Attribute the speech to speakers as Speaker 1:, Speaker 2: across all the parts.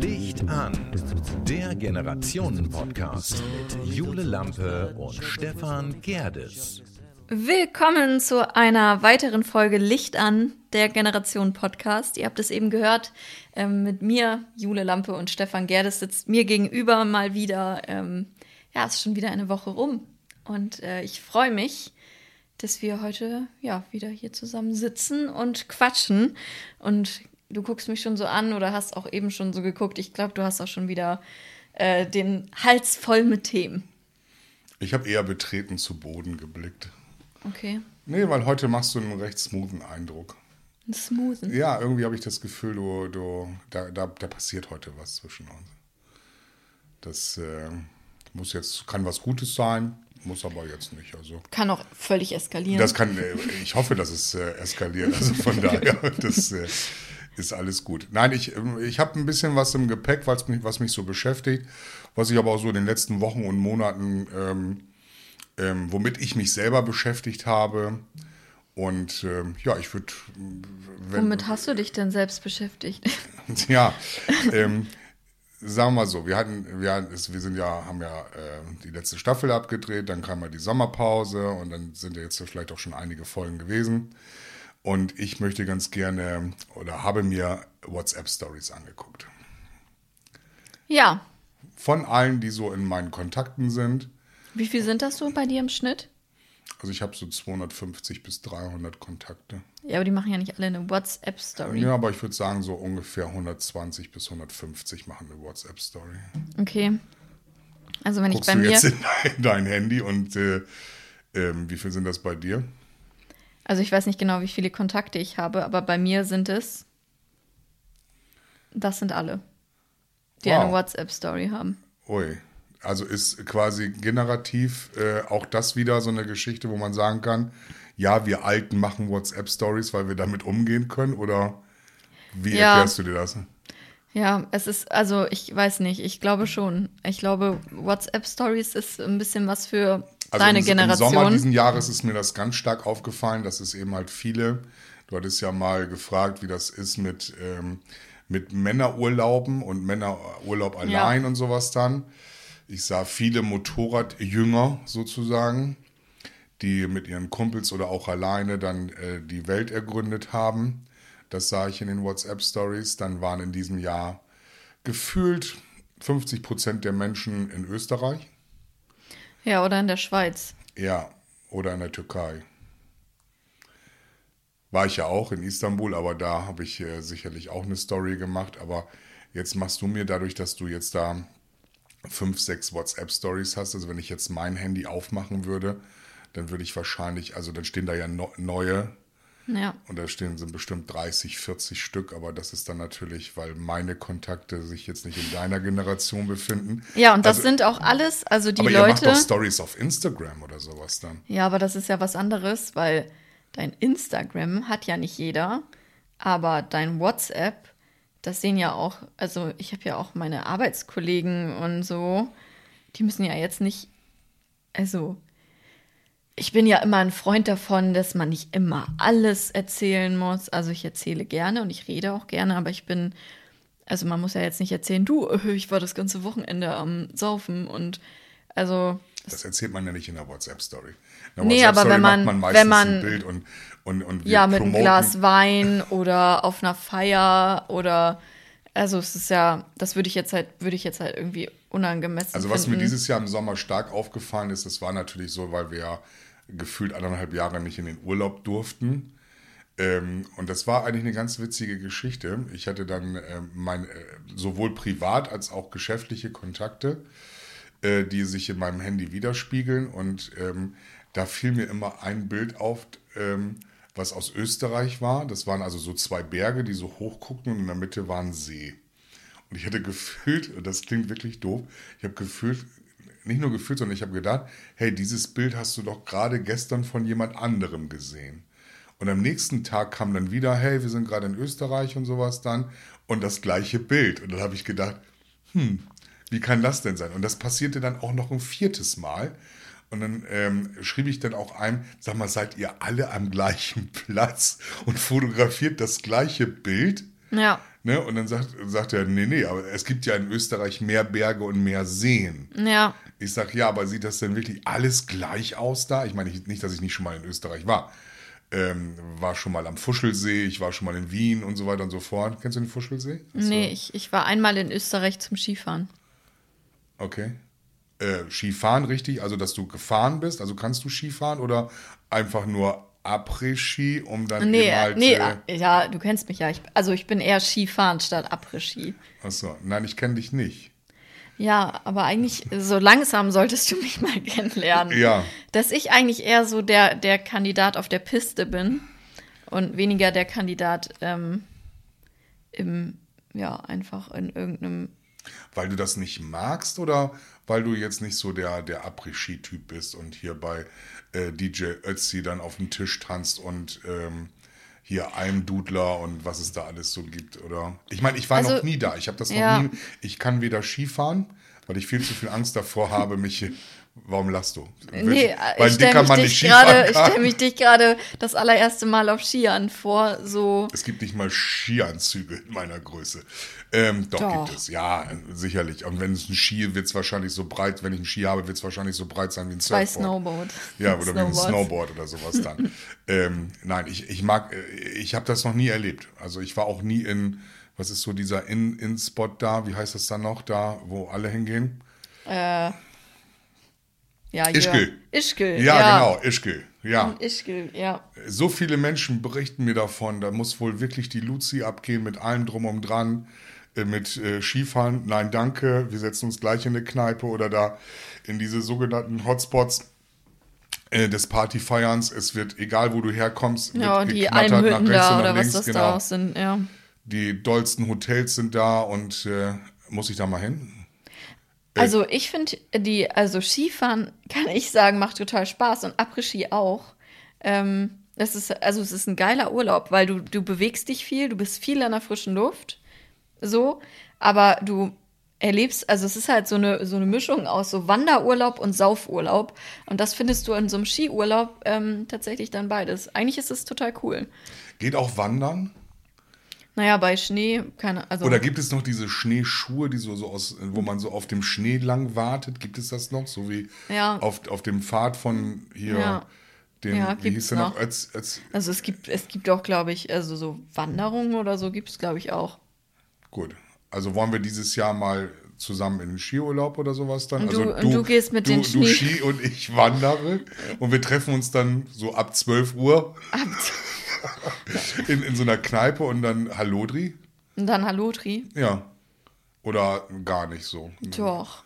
Speaker 1: Licht an, der Generationen-Podcast mit Jule Lampe und Stefan Gerdes.
Speaker 2: Willkommen zu einer weiteren Folge Licht an, der Generation Podcast. Ihr habt es eben gehört, ähm, mit mir, Jule Lampe und Stefan Gerdes sitzt mir gegenüber mal wieder. Ähm, ja, es ist schon wieder eine Woche rum. Und äh, ich freue mich, dass wir heute ja wieder hier zusammen sitzen und quatschen. Und du guckst mich schon so an oder hast auch eben schon so geguckt. Ich glaube, du hast auch schon wieder äh, den Hals voll mit Themen.
Speaker 3: Ich habe eher betreten zu Boden geblickt.
Speaker 2: Okay.
Speaker 3: Nee, weil heute machst du einen recht smoothen Eindruck.
Speaker 2: Ein Smoothen.
Speaker 3: Ja, irgendwie habe ich das Gefühl, du, du, da, da, da passiert heute was zwischen uns. Das äh, muss jetzt, kann was Gutes sein, muss aber jetzt nicht. Also
Speaker 2: Kann auch völlig eskalieren.
Speaker 3: das kann, äh, ich hoffe, dass es äh, eskaliert. Also von daher, das äh, ist alles gut. Nein, ich, ähm, ich habe ein bisschen was im Gepäck, was mich, was mich so beschäftigt, was ich aber auch so in den letzten Wochen und Monaten, ähm, ähm, womit ich mich selber beschäftigt habe. Und ähm, ja, ich würde.
Speaker 2: Womit hast du dich denn selbst beschäftigt?
Speaker 3: Ja, ähm, sagen wir mal so, wir hatten, wir, hatten, wir sind ja, haben ja äh, die letzte Staffel abgedreht, dann kam mal die Sommerpause und dann sind ja jetzt vielleicht auch schon einige Folgen gewesen. Und ich möchte ganz gerne oder habe mir WhatsApp-Stories angeguckt.
Speaker 2: ja.
Speaker 3: Von allen, die so in meinen Kontakten sind.
Speaker 2: Wie viel sind das so bei dir im Schnitt?
Speaker 3: Also ich habe so 250 bis 300 Kontakte.
Speaker 2: Ja, aber die machen ja nicht alle eine WhatsApp-Story.
Speaker 3: Ja, aber ich würde sagen, so ungefähr 120 bis 150 machen eine WhatsApp-Story.
Speaker 2: Okay. Also wenn
Speaker 3: Guckst
Speaker 2: ich bei
Speaker 3: du
Speaker 2: mir.
Speaker 3: jetzt in dein, dein Handy und äh, ähm, wie viel sind das bei dir?
Speaker 2: Also ich weiß nicht genau, wie viele Kontakte ich habe, aber bei mir sind es. Das sind alle, die
Speaker 3: Wow.
Speaker 2: eine WhatsApp-Story haben.
Speaker 3: Ui. Also ist quasi generativ äh, auch das wieder so eine Geschichte, wo man sagen kann, ja, wir Alten machen WhatsApp-Stories, weil wir damit umgehen können? Oder wie
Speaker 2: Ja.
Speaker 3: erklärst du dir das?
Speaker 2: Ja, es ist, also ich weiß nicht, ich glaube schon. Ich glaube, WhatsApp-Stories ist ein bisschen was für
Speaker 3: Also
Speaker 2: deine
Speaker 3: im,
Speaker 2: Generation.
Speaker 3: Im Sommer diesen Jahres ist mir das ganz stark aufgefallen, dass es eben halt viele, du hattest ja mal gefragt, wie das ist mit, ähm, mit Männerurlauben und Männerurlaub allein und sowas dann. Ich sah viele Motorradjünger sozusagen, die mit ihren Kumpels oder auch alleine dann äh, die Welt ergründet haben. Das sah ich in den WhatsApp-Stories. Dann waren in diesem Jahr gefühlt 50 Prozent der Menschen in Österreich.
Speaker 2: ja, oder in der Schweiz.
Speaker 3: Ja, oder in der Türkei. War ich ja auch in Istanbul, aber da habe ich äh, sicherlich auch eine Story gemacht. Aber jetzt machst du mir dadurch, dass du jetzt da fünf, sechs WhatsApp-Stories hast, also wenn ich jetzt mein Handy aufmachen würde, dann würde ich wahrscheinlich, also dann stehen da ja no, neue
Speaker 2: Ja.
Speaker 3: und da stehen sind bestimmt 30, 40 Stück, aber das ist dann natürlich, weil meine Kontakte sich jetzt nicht in deiner Generation befinden.
Speaker 2: Ja, und das
Speaker 3: also,
Speaker 2: sind auch alles, also die
Speaker 3: aber ihr macht
Speaker 2: Leute.
Speaker 3: doch Stories auf Instagram oder sowas dann.
Speaker 2: Ja, aber das ist ja was anderes, weil dein Instagram hat ja nicht jeder, aber dein WhatsApp, das sehen ja auch, also ich habe ja auch meine Arbeitskollegen und so, die müssen ja jetzt nicht, also ich bin ja immer ein Freund davon, dass man nicht immer alles erzählen muss. Also ich erzähle gerne und ich rede auch gerne, aber ich bin, also man muss ja jetzt nicht erzählen, du, ich war das ganze Wochenende am Saufen und also
Speaker 3: Das erzählt man ja nicht in der WhatsApp-Story.
Speaker 2: Nee, aber
Speaker 3: WhatsApp-Story
Speaker 2: wenn man-
Speaker 3: man
Speaker 2: wenn man-
Speaker 3: und, und,
Speaker 2: Ja, mit einem Glas Wein oder auf einer Feier oder also es ist ja, das würde ich jetzt halt, würde ich jetzt halt irgendwie unangemessen
Speaker 3: Also was
Speaker 2: finden.
Speaker 3: mir dieses Jahr im Sommer stark aufgefallen ist, das war natürlich so, weil wir ja gefühlt anderthalb Jahre nicht in den Urlaub durften. Ähm, und das war eigentlich eine ganz witzige Geschichte. Ich hatte dann ähm, mein, äh, sowohl privat als auch geschäftliche Kontakte, äh, die sich in meinem Handy widerspiegeln. Und ähm, da fiel mir immer ein Bild auf, ähm, was aus Österreich war. Das waren also so zwei Berge, die so hoch guckten und in der Mitte war ein See. Und ich hatte gefühlt, das klingt wirklich doof, ich habe gefühlt, nicht nur gefühlt, sondern ich habe gedacht, hey, dieses Bild hast du doch gerade gestern von jemand anderem gesehen. Und am nächsten Tag kam dann wieder, hey, wir sind gerade in Österreich und sowas dann. Und das gleiche Bild. Und dann habe ich gedacht, hm, wie kann das denn sein? Und das passierte dann auch noch ein viertes Mal. Und dann ähm, schrieb ich dann auch ein, sag mal, seid ihr alle am gleichen Platz und fotografiert das gleiche Bild?
Speaker 2: Ja.
Speaker 3: Ne? Und dann sagt, sagt er, nee, nee, aber es gibt ja in Österreich mehr Berge und mehr Seen.
Speaker 2: Ja.
Speaker 3: Ich sag, ja, aber sieht das denn wirklich alles gleich aus da? Ich meine ich, nicht, dass ich nicht schon mal in Österreich war. Ähm, war schon mal am Fuschelsee, ich war schon mal in Wien und so weiter und so fort. Kennst du den Fuschelsee? Hast
Speaker 2: Nee,
Speaker 3: du-
Speaker 2: ich, ich war einmal in Österreich zum Skifahren.
Speaker 3: Okay. Äh, Skifahren, richtig? Also, dass du gefahren bist? Also, kannst du Skifahren oder einfach nur Après-Ski, um dann
Speaker 2: Nee,
Speaker 3: eben halt...
Speaker 2: nee,
Speaker 3: äh,
Speaker 2: ja, du kennst mich ja. Ich, also ich bin eher Skifahren statt Après-Ski.
Speaker 3: achso, nein, ich kenne dich nicht.
Speaker 2: Ja, aber eigentlich so langsam solltest du mich mal kennenlernen.
Speaker 3: Ja.
Speaker 2: Dass ich eigentlich eher so der, der Kandidat auf der Piste bin und weniger der Kandidat ähm, im, ja, einfach in irgendeinem.
Speaker 3: Weil du das nicht magst oder weil du jetzt nicht so der, der Après-Ski-Typ bist und hier bei äh, DJ Ötzi dann auf dem Tisch tanzt und ähm, hier Eimdudler und was es da alles so gibt, oder? Ich meine, ich war
Speaker 2: Also,
Speaker 3: noch nie da. Ich habe das noch
Speaker 2: ja.
Speaker 3: nie. Ich kann weder Skifahren, weil ich viel zu viel Angst davor habe, mich. Warum lachst du?
Speaker 2: Nee,
Speaker 3: weil
Speaker 2: ich stelle mich, stell mich dich gerade das allererste Mal auf Skiern vor, so.
Speaker 3: Es gibt nicht mal Skianzüge in meiner Größe. Ähm, doch,
Speaker 2: Doch.
Speaker 3: gibt es, ja, sicherlich. Und wenn es ein Ski wird es wahrscheinlich so breit, wenn ich einen Ski habe, wird es wahrscheinlich so breit sein wie ein
Speaker 2: Bei
Speaker 3: Surfboard.
Speaker 2: Snowboard.
Speaker 3: Ja, oder wie ein. Snowboard oder sowas dann. ähm, nein, ich, ich mag, äh, ich habe das noch nie erlebt. Also ich war auch nie in, was ist so dieser In- In-Spot da, wie heißt das dann noch, da, wo alle hingehen?
Speaker 2: Ja,
Speaker 3: Ischgl.
Speaker 2: Ischgl,
Speaker 3: Ja,
Speaker 2: ja.
Speaker 3: genau, Ischgl. Ja.
Speaker 2: Ischgl, ja.
Speaker 3: So viele Menschen berichten mir davon, da muss wohl wirklich die Luzi abgehen mit allem drum und dran, äh, mit äh, Skifahren. Nein, danke, wir setzen uns gleich in eine Kneipe oder da in diese sogenannten Hotspots äh, des Partyfeierns. Es wird, egal wo du herkommst, wird
Speaker 2: Ja, und die
Speaker 3: geknattert
Speaker 2: Almhütten da
Speaker 3: und
Speaker 2: oder was
Speaker 3: links,
Speaker 2: das
Speaker 3: genau.
Speaker 2: da auch sind, ja.
Speaker 3: Die dollsten Hotels sind da und äh, muss ich da mal hin?
Speaker 2: Also ich finde die, also Skifahren, kann ich sagen, macht total Spaß und Après-Ski auch. Ähm, es ist, also es ist ein geiler Urlaub, weil du, du bewegst dich viel, du bist viel an der frischen Luft, so, aber du erlebst, also es ist halt so eine, so eine Mischung aus so Wanderurlaub und Saufurlaub und das findest du in so einem Skiurlaub ähm, tatsächlich dann beides. Eigentlich ist es total cool.
Speaker 3: Geht auch wandern?
Speaker 2: Naja, bei Schnee, keine, also
Speaker 3: Oder gibt es noch diese Schneeschuhe, die so, so aus, wo man so auf dem Schnee lang wartet? Gibt es das noch? So wie
Speaker 2: Ja.
Speaker 3: auf, auf dem Pfad von hier,
Speaker 2: Ja.
Speaker 3: dem,
Speaker 2: Ja,
Speaker 3: wie hieß der noch? Ötz, Ötz,
Speaker 2: Also es gibt, es gibt auch, glaube ich, also so Wanderungen oder so gibt es, glaube ich, auch.
Speaker 3: gut. Also wollen wir dieses Jahr mal zusammen in den Skiurlaub oder sowas dann?
Speaker 2: Und
Speaker 3: also
Speaker 2: du- und du gehst mit
Speaker 3: du,
Speaker 2: den
Speaker 3: Du
Speaker 2: Schnee-
Speaker 3: Ski und ich wandere und wir treffen uns dann so ab 12 Uhr in, in so einer Kneipe und dann Hallodri?
Speaker 2: Und dann Halotri.
Speaker 3: Ja. Oder gar nicht so.
Speaker 2: Doch.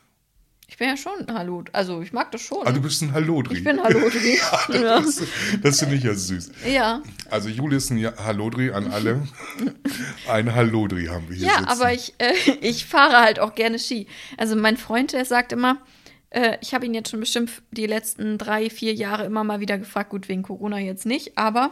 Speaker 2: Ich bin ja schon Halot. Also ich mag das schon.
Speaker 3: Ah, du bist ein Hallodri.
Speaker 2: ich bin Halotri. ja.
Speaker 3: Das, das finde ich ja süß.
Speaker 2: ja.
Speaker 3: Also Jule ist ein Hallodri an alle. Ein Hallodri haben wir hier
Speaker 2: Ja,
Speaker 3: sitzen.
Speaker 2: aber ich, äh, ich fahre halt auch gerne Ski. Also mein Freund, der sagt immer, äh, ich habe ihn jetzt schon bestimmt die letzten drei, vier Jahre immer mal wieder gefragt, gut, wegen Corona jetzt nicht, aber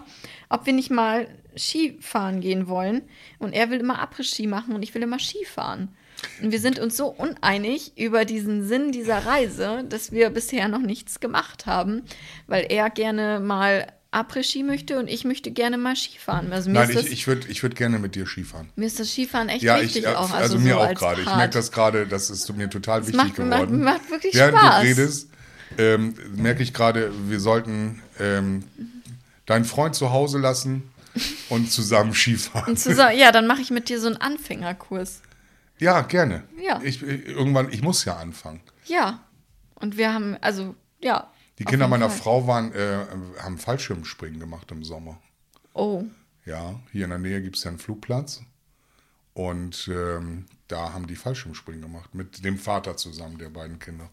Speaker 2: ob wir nicht mal Skifahren gehen wollen. Und er will immer Après-Ski machen und ich will immer Skifahren. Und wir sind uns so uneinig über diesen Sinn dieser Reise, dass wir bisher noch nichts gemacht haben, weil er gerne mal Après-Ski möchte und ich möchte gerne mal Skifahren. Also
Speaker 3: Nein, ich,
Speaker 2: das,
Speaker 3: ich würde ich würd gerne mit dir Skifahren.
Speaker 2: mir ist das Skifahren echt
Speaker 3: Ja,
Speaker 2: wichtig
Speaker 3: ich, äh,
Speaker 2: auch.
Speaker 3: also,
Speaker 2: so
Speaker 3: mir auch
Speaker 2: als
Speaker 3: gerade. Ich merke das gerade, das ist mir total wichtig
Speaker 2: macht- macht-
Speaker 3: geworden.
Speaker 2: macht wirklich
Speaker 3: Während
Speaker 2: Spaß.
Speaker 3: du redest, ähm, merke ich gerade, wir sollten ähm, deinen Freund zu Hause lassen und zusammen Skifahren.
Speaker 2: Und zusammen, ja, dann mache ich mit dir so einen Anfängerkurs.
Speaker 3: Ja, gerne.
Speaker 2: Ja.
Speaker 3: Ich, ich- irgendwann, ich muss ja anfangen.
Speaker 2: Ja. Und wir haben, also, ja.
Speaker 3: Die Kinder meiner
Speaker 2: Fall.
Speaker 3: Frau waren, äh, haben Fallschirmspringen gemacht im Sommer.
Speaker 2: Oh,
Speaker 3: Ja, hier in der Nähe gibt es ja einen Flugplatz. Und ähm, da haben die Fallschirmspringen gemacht. Mit dem Vater zusammen, der beiden Kinder.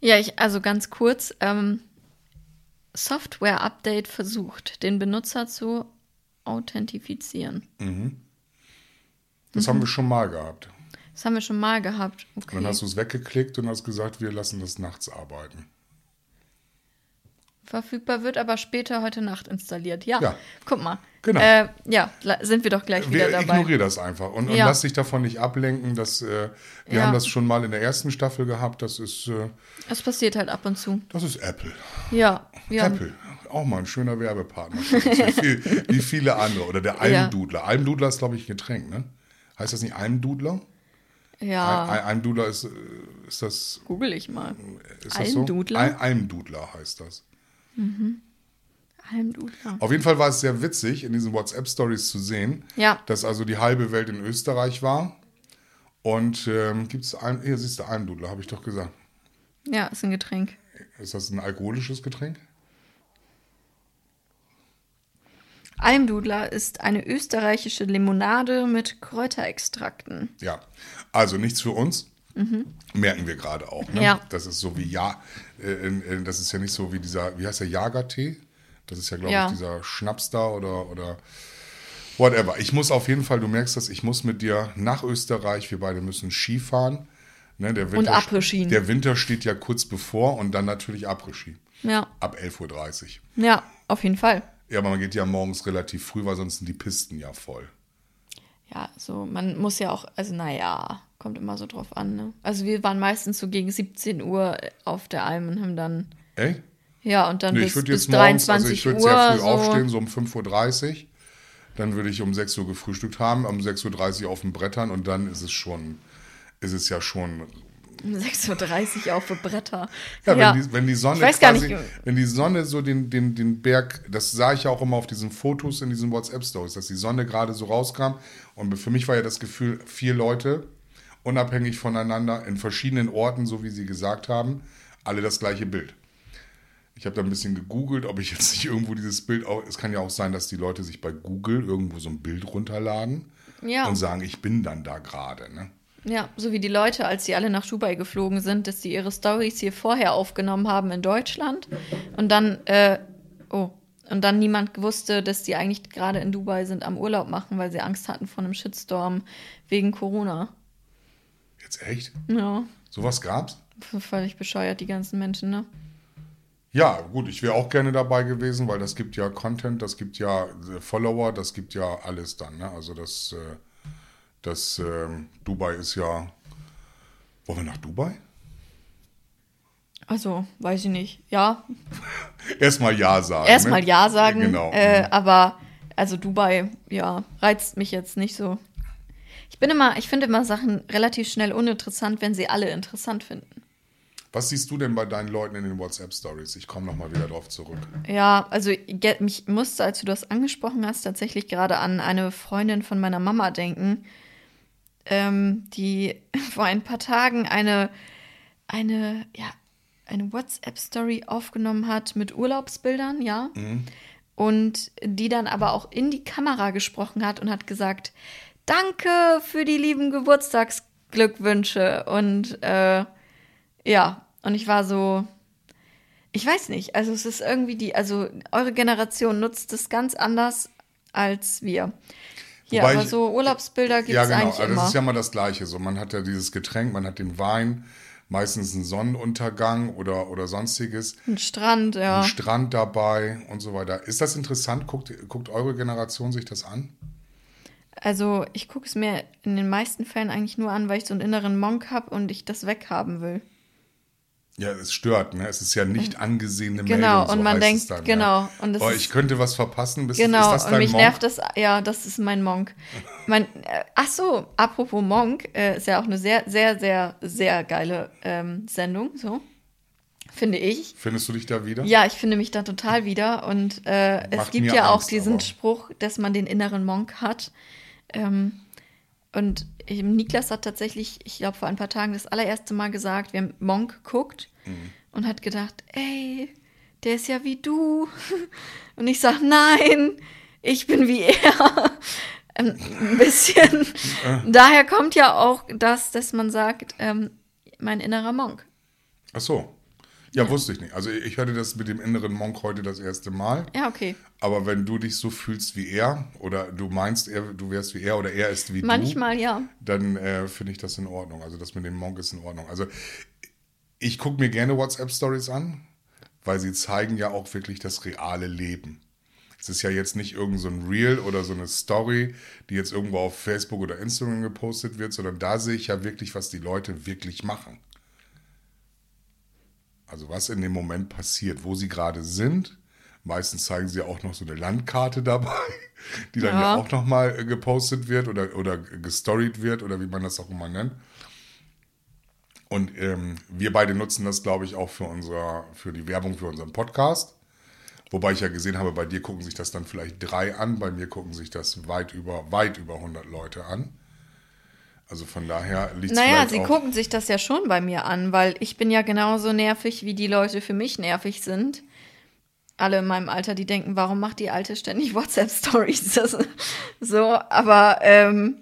Speaker 2: Ja, ich, also ganz kurz, ähm, Software-Update versucht, den Benutzer zu authentifizieren.
Speaker 3: Das haben wir schon mal gehabt.
Speaker 2: Das haben wir schon mal gehabt.
Speaker 3: Und dann
Speaker 2: Okay.
Speaker 3: hast du es weggeklickt und hast gesagt, wir lassen das nachts arbeiten.
Speaker 2: verfügbar, wird aber später heute Nacht installiert. Ja,
Speaker 3: Ja.
Speaker 2: guck mal.
Speaker 3: Genau.
Speaker 2: Äh, ja, sind wir doch gleich wieder
Speaker 3: Wir
Speaker 2: dabei.
Speaker 3: ignorieren das einfach und, und
Speaker 2: Ja.
Speaker 3: lass dich davon nicht ablenken. Dass, äh, wir
Speaker 2: Ja.
Speaker 3: haben das schon mal in der ersten Staffel gehabt. Das ist, äh,
Speaker 2: Es passiert halt ab und zu.
Speaker 3: das ist Apple.
Speaker 2: Ja, ja.
Speaker 3: Apple. Auch mal ein schöner Werbepartner. wie, viel, wie viele andere. Oder der. Almdudler. Almdudler ist, glaube ich, ein Getränk, ne? Heißt das nicht Almdudler?
Speaker 2: Ja,
Speaker 3: Al- Almdudler ist, äh, ist das.
Speaker 2: google ich mal.
Speaker 3: Ist
Speaker 2: Almdudler?
Speaker 3: So? Al Almdudler heißt das.
Speaker 2: Almdudler.
Speaker 3: Auf jeden Fall war es sehr witzig, in diesen WhatsApp-Stories zu sehen,
Speaker 2: Ja.
Speaker 3: dass also die halbe Welt in Österreich war. Und ähm, gibt es Alm, hier siehst du Almdudler, habe ich doch gesagt.
Speaker 2: Ja, ist ein Getränk.
Speaker 3: Ist das ein alkoholisches Getränk?
Speaker 2: Almdudler ist eine österreichische Limonade mit Kräuterextrakten.
Speaker 3: Ja. Also nichts für uns. Merken wir gerade auch. Ne?
Speaker 2: Mhm. Ja.
Speaker 3: Das ist so wie ja, äh, das ist ja nicht so wie dieser, wie heißt der Jagertee? Das ist ja, glaube
Speaker 2: Ja.
Speaker 3: ich, dieser Schnaps da oder, oder whatever. Ich muss auf jeden Fall, du merkst das, ich muss mit dir nach Österreich, wir beide müssen Ski fahren. Ne, der Winter,
Speaker 2: Après-Ski.
Speaker 3: Der Winter steht ja kurz bevor und dann natürlich Après-Ski.
Speaker 2: Ja,
Speaker 3: Ab 11.30 Uhr.
Speaker 2: ja, auf jeden Fall.
Speaker 3: Ja, aber man geht ja morgens relativ früh, weil sonst sind die Pisten ja voll.
Speaker 2: Ja, so, man muss ja auch, also naja, kommt immer so drauf an, ne? Also wir waren meistens so gegen 17 Uhr auf der Alm und haben dann,
Speaker 3: Ey?
Speaker 2: ja, und dann
Speaker 3: Nee,
Speaker 2: bis,
Speaker 3: ich
Speaker 2: bis
Speaker 3: jetzt morgens,
Speaker 2: 23
Speaker 3: also ich würde
Speaker 2: Uhr
Speaker 3: sehr früh
Speaker 2: so.
Speaker 3: aufstehen, so um 5.30 Uhr. Dann würde ich um 6 Uhr gefrühstückt haben, um 6.30 Uhr auf den Brettern und dann ist es schon, ist es ja schon.
Speaker 2: Um 6.30 Uhr auf für Bretter.
Speaker 3: Ja,
Speaker 2: Ja,
Speaker 3: Wenn, die, wenn die Sonne
Speaker 2: Ich weiß gar
Speaker 3: quasi,
Speaker 2: nicht-
Speaker 3: wenn die Sonne so den, den, den Berg, das sah ich ja auch immer auf diesen Fotos in diesen WhatsApp-Stories, dass die Sonne gerade so rauskam. Und für mich war ja das Gefühl, vier Leute, unabhängig voneinander, in verschiedenen Orten, so wie sie gesagt haben, alle das gleiche Bild. Ich habe da ein bisschen gegoogelt, ob ich jetzt nicht irgendwo dieses Bild auch. Es kann ja auch sein, dass die Leute sich bei Google irgendwo so ein Bild runterladen
Speaker 2: Ja.
Speaker 3: und sagen, ich bin dann da gerade. Ne?
Speaker 2: Ja, so wie die Leute, als sie alle nach Dubai geflogen sind, dass sie ihre Stories hier vorher aufgenommen haben in Deutschland und dann, äh, oh, und dann niemand wusste, dass die eigentlich gerade in Dubai sind am Urlaub machen, weil sie Angst hatten vor einem Shitstorm wegen Corona.
Speaker 3: Jetzt echt?
Speaker 2: Ja,
Speaker 3: Sowas gab's?
Speaker 2: völlig bescheuert, die ganzen Menschen, ne?
Speaker 3: Ja, gut, ich wäre auch gerne dabei gewesen, weil das gibt ja Content, das gibt ja äh, Follower, das gibt ja alles dann. Ne? Also das, äh, das ähm, Dubai ist ja. Wollen wir nach Dubai?
Speaker 2: Also, weiß ich nicht. Ja,
Speaker 3: Erstmal Ja sagen.
Speaker 2: erstmal
Speaker 3: ne?
Speaker 2: Ja sagen,
Speaker 3: Genau.
Speaker 2: äh, aber also Dubai, ja, reizt mich jetzt nicht so. Ich bin immer, ich finde immer Sachen relativ schnell uninteressant, wenn sie alle interessant finden.
Speaker 3: Was siehst du denn bei deinen Leuten in den WhatsApp-Stories? Ich komme nochmal wieder drauf zurück.
Speaker 2: Ja, also mich musste, als du das angesprochen hast, tatsächlich gerade an eine Freundin von meiner Mama denken, ähm, die vor ein paar Tagen eine, eine, ja, eine WhatsApp-Story aufgenommen hat mit Urlaubsbildern, ja. Und die dann aber auch in die Kamera gesprochen hat und hat gesagt, danke für die lieben Geburtstagsglückwünsche. Und äh, ja, und ich war so, ich weiß nicht, also es ist irgendwie die, also eure Generation nutzt es ganz anders als wir. Ja,
Speaker 3: Wobei
Speaker 2: aber
Speaker 3: ich-
Speaker 2: so Urlaubsbilder gibt es
Speaker 3: ja, genau.
Speaker 2: eigentlich
Speaker 3: Also
Speaker 2: immer.
Speaker 3: das ist ja mal das Gleiche. So, man hat ja dieses Getränk, man hat den Wein, meistens einen Sonnenuntergang oder, oder sonstiges.
Speaker 2: Ein Strand, ja.
Speaker 3: Ein Strand dabei und so weiter. Ist das interessant? Guckt, guckt eure Generation sich das an?
Speaker 2: Also ich gucke es mir in den meisten Fällen eigentlich nur an, weil ich so einen inneren Monk habe und ich das weghaben will.
Speaker 3: Ja, es stört, ne? Es ist ja nicht angesehene
Speaker 2: Genau,
Speaker 3: Meldung. so
Speaker 2: und man denkt,
Speaker 3: dann,
Speaker 2: genau,
Speaker 3: Ja.
Speaker 2: und das
Speaker 3: oh, ich könnte was verpassen. Bist,
Speaker 2: Genau,
Speaker 3: ist das
Speaker 2: und
Speaker 3: dein
Speaker 2: mich
Speaker 3: Monk?
Speaker 2: nervt das, ja, das ist mein Monk. Mein, äh, ach so, apropos Monk, äh, ist ja auch eine sehr, sehr, sehr, sehr geile ähm, Sendung, so, finde ich.
Speaker 3: Findest du dich da wieder?
Speaker 2: Ja, ich finde mich da total wieder und äh, es gibt ja auch
Speaker 3: Angst,
Speaker 2: diesen
Speaker 3: aber.
Speaker 2: Spruch, dass man den inneren Monk hat. Ähm, und Niklas hat tatsächlich, ich glaube, vor ein paar Tagen das allererste Mal gesagt, wir haben Monk geguckt
Speaker 3: Mhm.
Speaker 2: und hat gedacht, ey, der ist ja wie du. Und ich sag, nein, ich bin wie er. Ähm, Ein bisschen. Daher kommt ja auch das, dass man sagt, ähm, mein innerer Monk.
Speaker 3: Ach so. Ja, wusste ich nicht. Also ich hörte das mit dem inneren Monk heute das erste Mal.
Speaker 2: Ja, okay.
Speaker 3: Aber wenn du dich so fühlst wie er oder du meinst, er, du wärst wie er oder er ist wie
Speaker 2: Manchmal ja.
Speaker 3: du, dann äh, finde ich das in Ordnung. Also das mit dem Monk ist in Ordnung. Also ich gucke mir gerne WhatsApp-Stories an, weil sie zeigen ja auch wirklich das reale Leben. Es ist ja jetzt nicht irgend so ein Reel oder so eine Story, die jetzt irgendwo auf Facebook oder Instagram gepostet wird, sondern da sehe ich ja wirklich, was die Leute wirklich machen. Also was in dem Moment passiert, wo sie gerade sind. Meistens zeigen sie auch noch so eine Landkarte dabei, die dann ja,
Speaker 2: Ja.
Speaker 3: auch nochmal gepostet wird oder, oder gestoried wird oder wie man das auch immer nennt. Und ähm, wir beide nutzen das, glaube ich, auch für, unsere, für die Werbung für unseren Podcast. Wobei ich ja gesehen habe, bei dir gucken sich das dann vielleicht drei an, bei mir gucken sich das weit über, weit über 100 Leute an. Also von daher liegt es
Speaker 2: Naja, sie gucken sich das ja schon bei mir an, weil ich bin ja genauso nervig, wie die Leute für mich nervig sind. Alle in meinem Alter, die denken, warum macht die Alte ständig WhatsApp-Stories? So, aber ähm,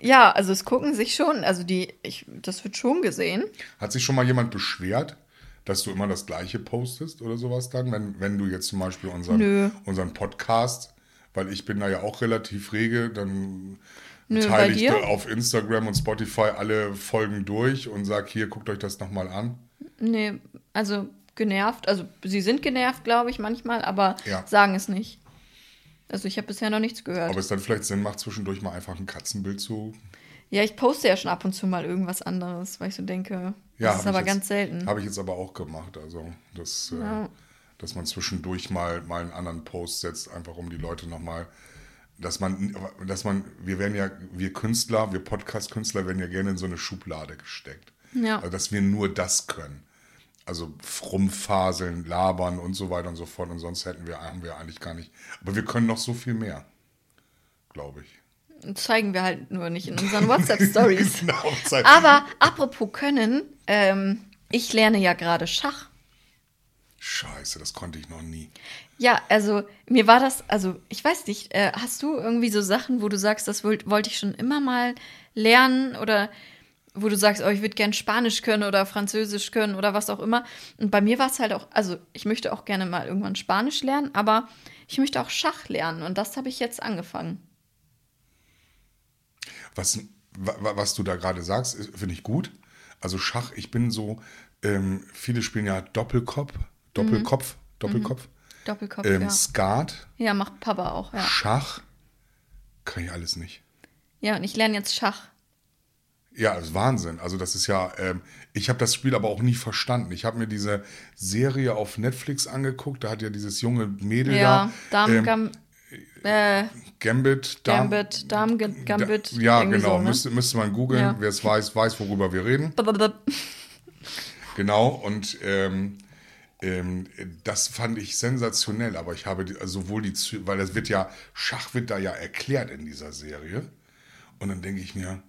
Speaker 2: ja, also es gucken sich schon, also die, ich, das wird schon gesehen.
Speaker 3: Hat sich schon mal jemand beschwert, dass du immer das Gleiche postest oder sowas dann, wenn, wenn du jetzt zum Beispiel unseren,
Speaker 2: Nö.
Speaker 3: unseren Podcast, weil ich bin da ja auch relativ rege, dann
Speaker 2: Nö,
Speaker 3: teile ich auf Instagram und Spotify alle Folgen durch und sag hier, guckt euch das nochmal an.
Speaker 2: Nee, also genervt, also sie sind genervt, glaube ich, manchmal, aber
Speaker 3: Ja.
Speaker 2: sagen es nicht. Also ich habe bisher noch nichts gehört.
Speaker 3: Ob es dann vielleicht Sinn macht, zwischendurch mal einfach ein Katzenbild zu.
Speaker 2: Ja, ich poste ja schon ab und zu mal irgendwas anderes, weil ich so denke,
Speaker 3: Ja,
Speaker 2: das ist aber
Speaker 3: jetzt-
Speaker 2: ganz selten.
Speaker 3: Habe ich jetzt aber auch gemacht. Also, das, äh,
Speaker 2: Ja.
Speaker 3: dass man zwischendurch mal, mal einen anderen Post setzt, einfach um die Leute nochmal, dass man, dass man, wir werden ja, wir Künstler, wir Podcast-Künstler werden ja gerne in so eine Schublade gesteckt.
Speaker 2: Ja.
Speaker 3: Also, dass wir nur das können. Also rumfaseln, labern und so weiter und so fort. Und sonst hätten wir, haben wir eigentlich gar nicht. Aber wir können noch so viel mehr, glaube ich.
Speaker 2: zeigen wir halt nur nicht in unseren WhatsApp-Stories.
Speaker 3: Genau.
Speaker 2: Aber apropos können, ähm, ich lerne ja gerade Schach.
Speaker 3: Scheiße, das konnte ich noch nie.
Speaker 2: Ja, also mir war das, also ich weiß nicht, äh, hast du irgendwie so Sachen, wo du sagst, das wollt- wollte ich schon immer mal lernen oder wo du sagst, oh, ich würde gern Spanisch können oder Französisch können oder was auch immer. Und bei mir war es halt auch, also ich möchte auch gerne mal irgendwann Spanisch lernen, aber ich möchte auch Schach lernen und das habe ich jetzt angefangen.
Speaker 3: Was, wa- wa- was du da gerade sagst, finde ich gut. Also Schach, ich bin so, ähm, viele spielen ja Doppelkopf, Doppelkopf, Doppelkopf,
Speaker 2: Doppelkopf,
Speaker 3: ähm,
Speaker 2: Mhm. ja.
Speaker 3: Skat,
Speaker 2: Ja, macht Papa auch, ja.
Speaker 3: Schach, kann ich alles nicht.
Speaker 2: Ja, und ich lerne jetzt Schach.
Speaker 3: Ja, das ist Wahnsinn. Also das ist ja, ähm, ich habe das Spiel aber auch nie verstanden. Ich habe mir diese Serie auf Netflix angeguckt, da hat ja dieses junge Mädel
Speaker 2: Ja,
Speaker 3: da,
Speaker 2: Damen,
Speaker 3: ähm,
Speaker 2: Gam, äh,
Speaker 3: Gambit, Dam-
Speaker 2: Gambit, Damen, Gam- Gambit.
Speaker 3: Da, ja, genau,
Speaker 2: So, ne?
Speaker 3: müsste, müsste man googeln.
Speaker 2: Ja.
Speaker 3: Wer es weiß, weiß, worüber wir reden. Genau, und ähm, ähm, das fand ich sensationell, aber ich habe die, also sowohl die, weil das wird ja, Schach wird da ja erklärt in dieser Serie. Und dann denke ich mir,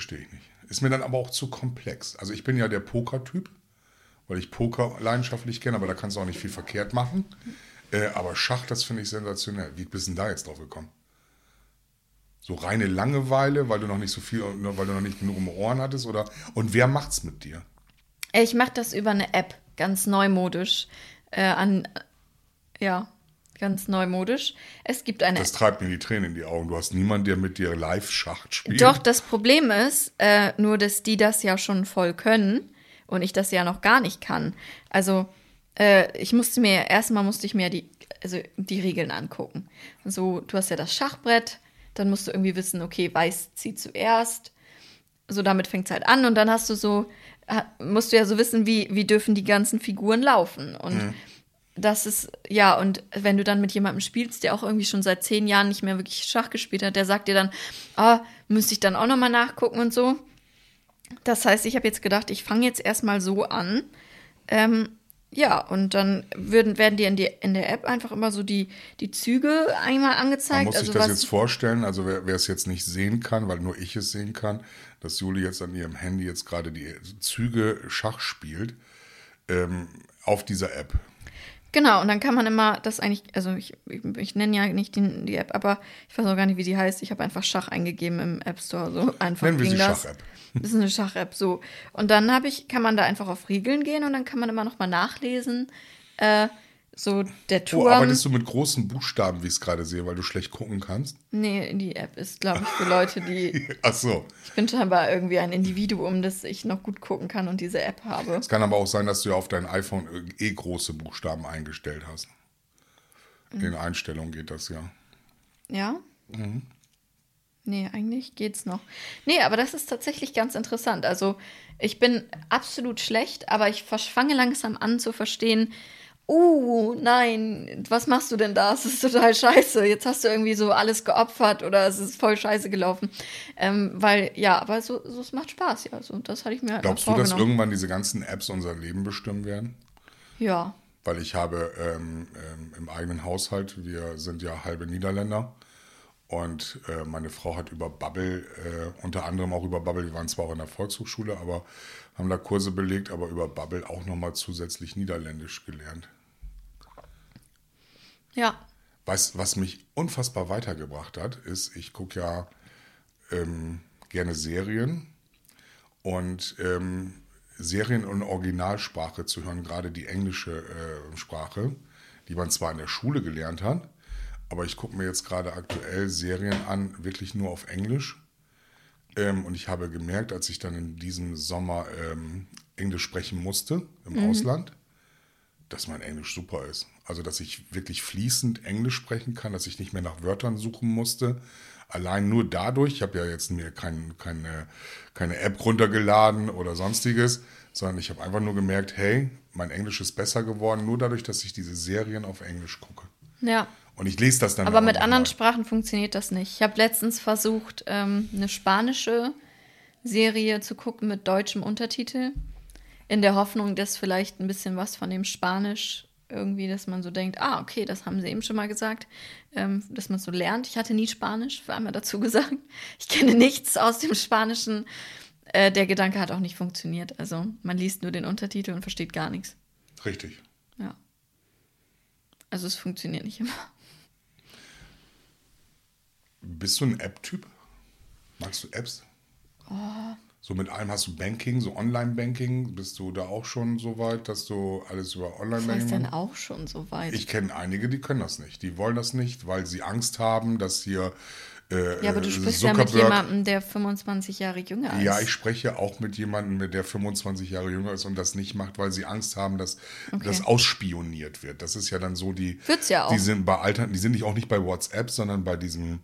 Speaker 3: verstehe ich nicht. Ist mir dann aber auch zu komplex. Also ich bin ja der Poker-Typ, weil ich Poker leidenschaftlich kenne, aber da kannst du auch nicht viel verkehrt machen. Äh, aber Schach, das finde ich sensationell. Wie bist du denn da jetzt drauf gekommen? So reine Langeweile, weil du noch nicht so viel, weil du noch nicht genug um Ohren hattest? Oder, und wer macht's mit dir?
Speaker 2: Ich mache das über eine App, ganz neumodisch. Äh, an, ja, ganz neumodisch. Es gibt eine
Speaker 3: Das treibt mir die Tränen in die Augen. Du hast niemanden, der mit dir live Schach spielt.
Speaker 2: Doch, das Problem ist äh, nur, dass die das ja schon voll können und ich das ja noch gar nicht kann. Also äh, ich musste mir erstmal musste ich mir die also die Regeln angucken. So, du hast ja das Schachbrett, dann musst du irgendwie wissen, okay, Weiß zieht zuerst. So damit fängt es halt an und dann hast du so musst du ja so wissen, wie wie dürfen die ganzen Figuren laufen und das ist, ja, und wenn du dann mit jemandem spielst, der auch irgendwie schon seit zehn Jahren nicht mehr wirklich Schach gespielt hat, der sagt dir dann, ah, müsste ich dann auch nochmal nachgucken und so. Das heißt, ich habe jetzt gedacht, ich fange jetzt erstmal so an. Ähm, ja, und dann würden, werden dir in, die, in der App einfach immer so die, die Züge einmal
Speaker 3: Man
Speaker 2: angezeigt.
Speaker 3: muss sich
Speaker 2: also
Speaker 3: das
Speaker 2: was,
Speaker 3: jetzt vorstellen, also wer, wer es jetzt nicht sehen kann, weil nur ich es sehen kann, dass Juli jetzt an ihrem Handy jetzt gerade die Züge Schach spielt, ähm, auf dieser App.
Speaker 2: Genau, und dann kann man immer das eigentlich, also ich, ich, ich nenne ja nicht die, die App, aber ich weiß auch gar nicht, wie die heißt. Ich habe einfach Schach eingegeben im App Store. So einfach
Speaker 3: Nennen wir sie
Speaker 2: das.
Speaker 3: Schach-App.
Speaker 2: Das ist eine Schach-App, so. Und dann habe ich, kann man da einfach auf Regeln gehen und dann kann man immer noch mal nachlesen, äh, so der
Speaker 3: Oh,
Speaker 2: Turm.
Speaker 3: arbeitest du mit großen Buchstaben, wie ich es gerade sehe, weil du schlecht gucken kannst?
Speaker 2: nee, die App ist, glaube ich, für Leute, die.
Speaker 3: Ach so.
Speaker 2: Ich bin scheinbar irgendwie ein Individuum, das ich noch gut gucken kann und diese App habe.
Speaker 3: Es kann aber auch sein, dass du ja auf dein iPhone eh große Buchstaben eingestellt hast. In den Einstellungen geht das ja.
Speaker 2: Ja? Nee, eigentlich geht's noch. Nee, aber das ist tatsächlich ganz interessant. Also, ich bin absolut schlecht, aber ich fange langsam an zu verstehen, oh nein, was machst du denn da? Es ist total scheiße. Jetzt hast du irgendwie so alles geopfert oder es ist voll scheiße gelaufen. Ähm, weil, ja, aber so, so, es macht Spaß, ja. So, das hatte ich mir halt
Speaker 3: Glaubst
Speaker 2: mal
Speaker 3: du, dass irgendwann diese ganzen Apps unser Leben bestimmen werden?
Speaker 2: Ja.
Speaker 3: Weil ich habe ähm, ähm, im eigenen Haushalt, wir sind ja halbe Niederländer und äh, meine Frau hat über Bubble, äh, unter anderem auch über Bubble, wir waren zwar auch in der Volkshochschule, aber haben da Kurse belegt, aber über Bubble auch nochmal zusätzlich Niederländisch gelernt.
Speaker 2: Ja.
Speaker 3: Was, was mich unfassbar weitergebracht hat, ist, ich gucke ja ähm, gerne Serien und ähm, Serien in Originalsprache zu hören, gerade die englische äh, Sprache, die man zwar in der Schule gelernt hat, aber ich gucke mir jetzt gerade aktuell Serien an, wirklich nur auf Englisch. Ähm, und ich habe gemerkt, als ich dann in diesem Sommer ähm, Englisch sprechen musste im Ausland, dass mein Englisch super ist. Also, dass ich wirklich fließend Englisch sprechen kann, dass ich nicht mehr nach Wörtern suchen musste. Allein nur dadurch, ich habe ja jetzt mir kein, keine, keine App runtergeladen oder sonstiges, sondern ich habe einfach nur gemerkt, hey, mein Englisch ist besser geworden, nur dadurch, dass ich diese Serien auf Englisch gucke.
Speaker 2: Ja.
Speaker 3: Und ich lese das dann
Speaker 2: Aber mit anderen
Speaker 3: mal.
Speaker 2: Sprachen funktioniert das nicht. Ich habe letztens versucht, ähm, eine spanische Serie zu gucken mit deutschem Untertitel. In der Hoffnung, dass vielleicht ein bisschen was von dem Spanisch irgendwie, dass man so denkt, ah, okay, das haben sie eben schon mal gesagt, ähm, dass man so lernt. Ich hatte nie Spanisch, für einmal dazu gesagt. Ich kenne nichts aus dem Spanischen. Äh, der Gedanke hat auch nicht funktioniert. Also man liest nur den Untertitel und versteht gar nichts.
Speaker 3: Richtig.
Speaker 2: Ja. Also es funktioniert nicht immer.
Speaker 3: Bist du ein App-Typ? Magst du Apps?
Speaker 2: Oh.
Speaker 3: So mit allem hast du Banking, so Online-Banking. Bist du da auch schon so weit, dass du alles über Online-Banking
Speaker 2: dann
Speaker 3: machst?
Speaker 2: auch schon so weit.
Speaker 3: Ich kenne einige, die können das nicht. Die wollen das nicht, weil sie Angst haben, dass hier äh,
Speaker 2: Ja, aber du
Speaker 3: äh,
Speaker 2: sprichst ja mit jemandem, der 25 Jahre jünger ist.
Speaker 3: Ja, ich spreche auch mit jemandem, der 25 Jahre jünger ist und das nicht macht, weil sie Angst haben, dass das ausspioniert wird. Das ist ja dann so die.
Speaker 2: Wird's ja auch.
Speaker 3: Die sind bei Altern, die sind nicht auch nicht bei WhatsApp, sondern bei diesem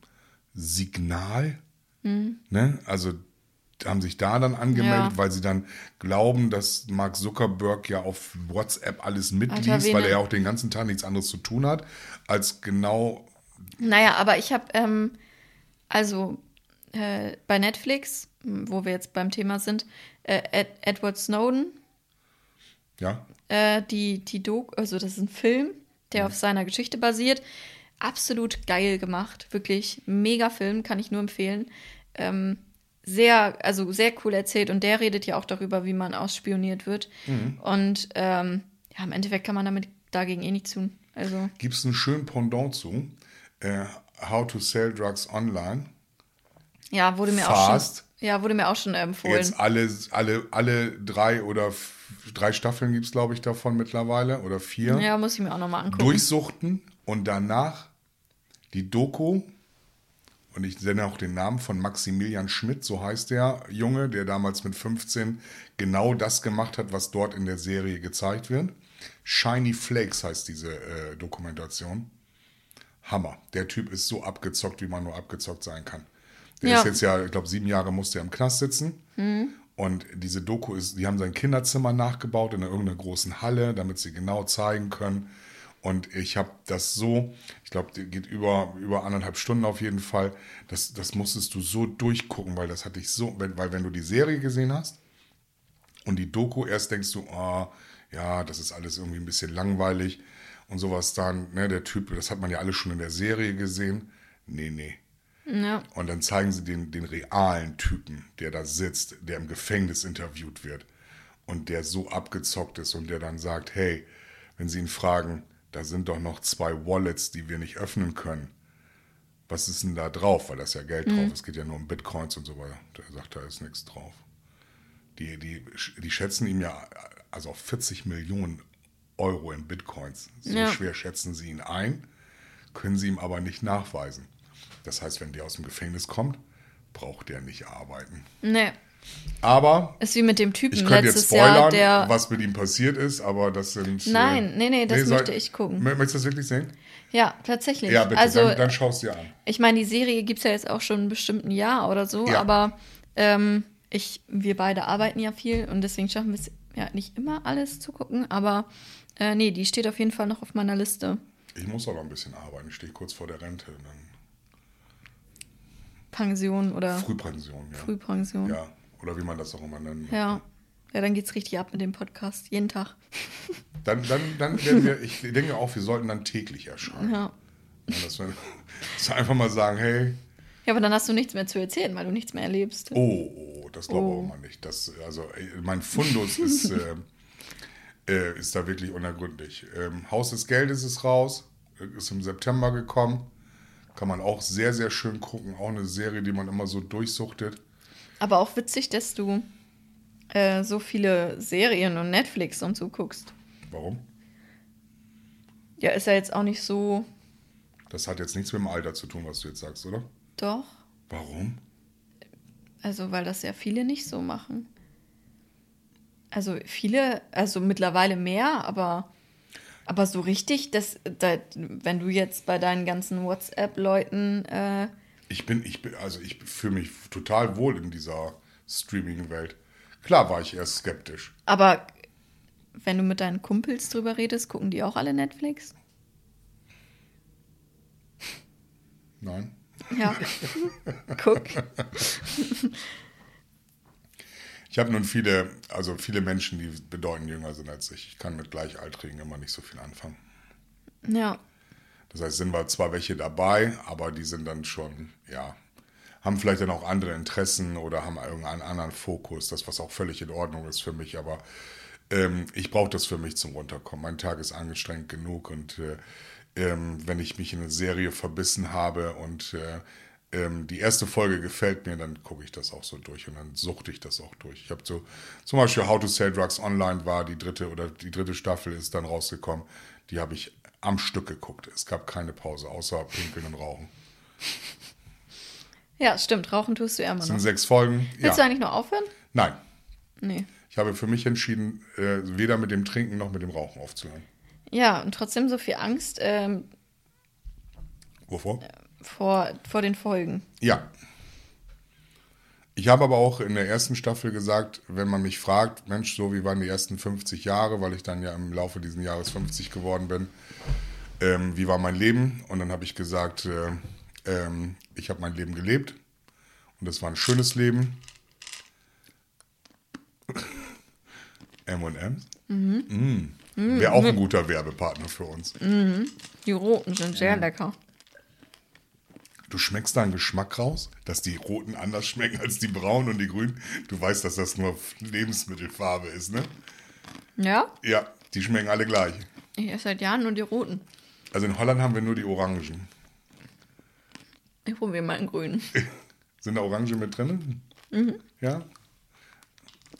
Speaker 3: Signal.
Speaker 2: Hm.
Speaker 3: Ne? Also haben sich da dann angemeldet,
Speaker 2: Ja.
Speaker 3: weil sie dann glauben, dass Mark Zuckerberg ja auf WhatsApp alles mitliest,
Speaker 2: Alter,
Speaker 3: weil er ja auch den ganzen Tag nichts anderes zu tun hat, als genau
Speaker 2: Naja, aber ich habe, ähm, also äh, bei Netflix, m, wo wir jetzt beim Thema sind, äh, Ed Edward Snowden,
Speaker 3: ja,
Speaker 2: äh, die, die Doku, also das ist ein Film, der
Speaker 3: Mhm.
Speaker 2: auf seiner Geschichte basiert. Absolut geil gemacht, wirklich mega Film, kann ich nur empfehlen. Ähm, sehr, also sehr cool erzählt und der redet ja auch darüber, wie man ausspioniert wird.
Speaker 3: Mhm.
Speaker 2: Und ähm, ja, im Endeffekt kann man damit dagegen eh nichts tun. Also
Speaker 3: gibt es einen schönen Pendant zu. Äh, How to Sell Drugs Online.
Speaker 2: ja, wurde mir auch
Speaker 3: Fast.
Speaker 2: schon, ja, wurde mir auch schon empfohlen.
Speaker 3: Jetzt alle, alle, alle drei oder drei Staffeln gibt es, glaube ich, davon mittlerweile oder vier.
Speaker 2: Ja, muss ich mir auch nochmal angucken.
Speaker 3: Durchsuchten und danach die Doku. Und ich nenne auch den Namen von Maximilian Schmidt, so heißt der Junge, der damals mit 15 genau das gemacht hat, was dort in der Serie gezeigt wird. Shiny Flakes heißt diese äh, Dokumentation. Hammer. Der Typ ist so abgezockt, wie man nur abgezockt sein kann. Der
Speaker 2: Ja.
Speaker 3: ist jetzt ja, ich glaube, sieben Jahre musste er im Knast sitzen. Und diese Doku ist, die haben sein Kinderzimmer nachgebaut in irgendeiner großen Halle, damit sie genau zeigen können. Und ich habe das so, ich glaube, geht über, über anderthalb Stunden auf jeden Fall. Das, das musstest du so durchgucken, weil das hatte ich so, wenn, weil wenn du die Serie gesehen hast und die Doku erst denkst du, ah, ja, das ist alles irgendwie ein bisschen langweilig und sowas dann, ne, der Typ, das hat man ja alles schon in der Serie gesehen. Nee, nee.
Speaker 2: Ja.
Speaker 3: Und dann zeigen sie den, den realen Typen, der da sitzt, der im Gefängnis interviewt wird und der so abgezockt ist und der dann sagt, hey, wenn sie ihn fragen, da sind doch noch zwei Wallets, die wir nicht öffnen können. Was ist denn da drauf? Weil da ist ja Geld drauf. Es geht ja nur um Bitcoins und so weiter. Der sagt, da ist nichts drauf. Die, die, die schätzen ihm ja also auf 40 Millionen Euro in Bitcoins. So
Speaker 2: Ja.
Speaker 3: schwer schätzen sie ihn ein, können sie ihm aber nicht nachweisen. Das heißt, wenn der aus dem Gefängnis kommt, braucht der nicht arbeiten.
Speaker 2: Nee.
Speaker 3: Aber
Speaker 2: Ist wie mit dem Typen
Speaker 3: ich könnte jetzt
Speaker 2: letztes Jahr,
Speaker 3: spoilern,
Speaker 2: der.
Speaker 3: was mit ihm passiert ist, aber das sind. äh,
Speaker 2: Nein, nee, nee, das
Speaker 3: soll-
Speaker 2: möchte ich gucken.
Speaker 3: Mö- Möchtest du das wirklich sehen?
Speaker 2: Ja, tatsächlich.
Speaker 3: Ja, bitte,
Speaker 2: also,
Speaker 3: dann, dann schaust du dir an.
Speaker 2: ich meine, die Serie gibt es ja jetzt auch schon ein bestimmten Jahr oder so,
Speaker 3: Ja.
Speaker 2: aber ähm, ich, wir beide arbeiten ja viel und deswegen schaffen wir es ja nicht immer alles zu gucken, aber äh, nee, die steht auf jeden Fall noch auf meiner Liste.
Speaker 3: Ich muss auch noch ein bisschen arbeiten. Ich stehe kurz vor der Rente.
Speaker 2: Pension oder
Speaker 3: Frühpension, ja.
Speaker 2: Frühpension.
Speaker 3: Ja, oder wie man das auch immer nennt.
Speaker 2: Ja. Ja, dann geht's richtig ab mit dem Podcast. Jeden Tag.
Speaker 3: Dann, dann, dann werden wir, ich denke auch, wir sollten dann täglich erscheinen.
Speaker 2: Ja.
Speaker 3: Ja, dass, wir, dass wir einfach mal sagen, hey,
Speaker 2: Ja, aber dann hast du nichts mehr zu erzählen, weil du nichts mehr erlebst.
Speaker 3: oh, oh das glaube ich
Speaker 2: Oh.
Speaker 3: auch mal nicht. Das, also mein Fundus ist, äh, äh, ist da wirklich unergründlich. Ähm, Haus des Geldes ist raus, ist im September gekommen. Kann man auch sehr, sehr schön gucken. Auch eine Serie, die man immer so durchsuchtet.
Speaker 2: Aber auch witzig, dass du äh, so viele Serien und Netflix und so guckst.
Speaker 3: Warum?
Speaker 2: Ja, ist ja jetzt auch nicht so.
Speaker 3: Das hat jetzt nichts mit dem Alter zu tun, was du jetzt sagst, oder?
Speaker 2: Doch.
Speaker 3: Warum?
Speaker 2: Also, weil das ja viele nicht so machen. Also, viele, also mittlerweile mehr, aber, aber so richtig, dass, da, wenn du jetzt bei deinen ganzen WhatsApp-Leuten, äh,
Speaker 3: Ich bin, ich bin, also ich fühle mich total wohl in dieser Streaming-Welt. Klar war ich erst skeptisch.
Speaker 2: aber wenn du mit deinen Kumpels drüber redest, gucken die auch alle Netflix?
Speaker 3: Nein.
Speaker 2: Ja. Guck.
Speaker 3: Ich habe nun viele, also viele Menschen, die bedeutend jünger sind als ich. Ich kann mit Gleichaltrigen immer nicht so viel anfangen.
Speaker 2: Ja.
Speaker 3: Das heißt, sind wir zwar welche dabei, aber die sind dann schon, ja, haben vielleicht dann auch andere Interessen oder haben irgendeinen anderen Fokus, das was auch völlig in Ordnung ist für mich, aber ähm, ich brauche das für mich zum Runterkommen. Mein Tag ist angestrengt genug und äh, ähm, wenn ich mich in eine Serie verbissen habe und äh, ähm, die erste Folge gefällt mir, dann gucke ich das auch so durch und dann suchte ich das auch durch. Ich habe so zum Beispiel How to Sell Drugs Online war die dritte oder die dritte Staffel ist dann rausgekommen. Die habe ich am Stück geguckt. Es gab keine Pause, außer Pinkeln und Rauchen.
Speaker 2: Ja, stimmt. Rauchen tust du ja immer
Speaker 3: Es sind
Speaker 2: noch.
Speaker 3: sechs Folgen.
Speaker 2: Willst du
Speaker 3: Ja.
Speaker 2: eigentlich noch aufhören?
Speaker 3: Nein,
Speaker 2: Nee.
Speaker 3: ich habe für mich entschieden, äh, weder mit dem Trinken noch mit dem Rauchen aufzuhören.
Speaker 2: Ja, und trotzdem so viel Angst ähm,
Speaker 3: Wovor?
Speaker 2: vor, vor den Folgen.
Speaker 3: Ja. Ich habe aber auch in der ersten Staffel gesagt, wenn man mich fragt, Mensch, so wie waren die ersten 50 Jahre, weil ich dann ja im Laufe dieses Jahres 50 geworden bin, ähm, wie war mein Leben? Und dann habe ich gesagt, äh, ähm, ich habe mein Leben gelebt und es war ein schönes Leben. M&M's? Mhm. Wäre auch ein guter Werbepartner für uns.
Speaker 2: Die roten sind sehr lecker.
Speaker 3: Du schmeckst da einen Geschmack raus, dass die roten anders schmecken als die braunen und die grünen. Du weißt, dass das nur Lebensmittelfarbe ist, ne?
Speaker 2: Ja?
Speaker 3: Ja, die schmecken alle gleich.
Speaker 2: Ich esse seit Jahren nur die roten.
Speaker 3: Also in Holland haben wir nur die Orangen.
Speaker 2: Ich probiere mal einen grünen.
Speaker 3: Sind da Orangen mit drin?
Speaker 2: Mhm.
Speaker 3: Ja.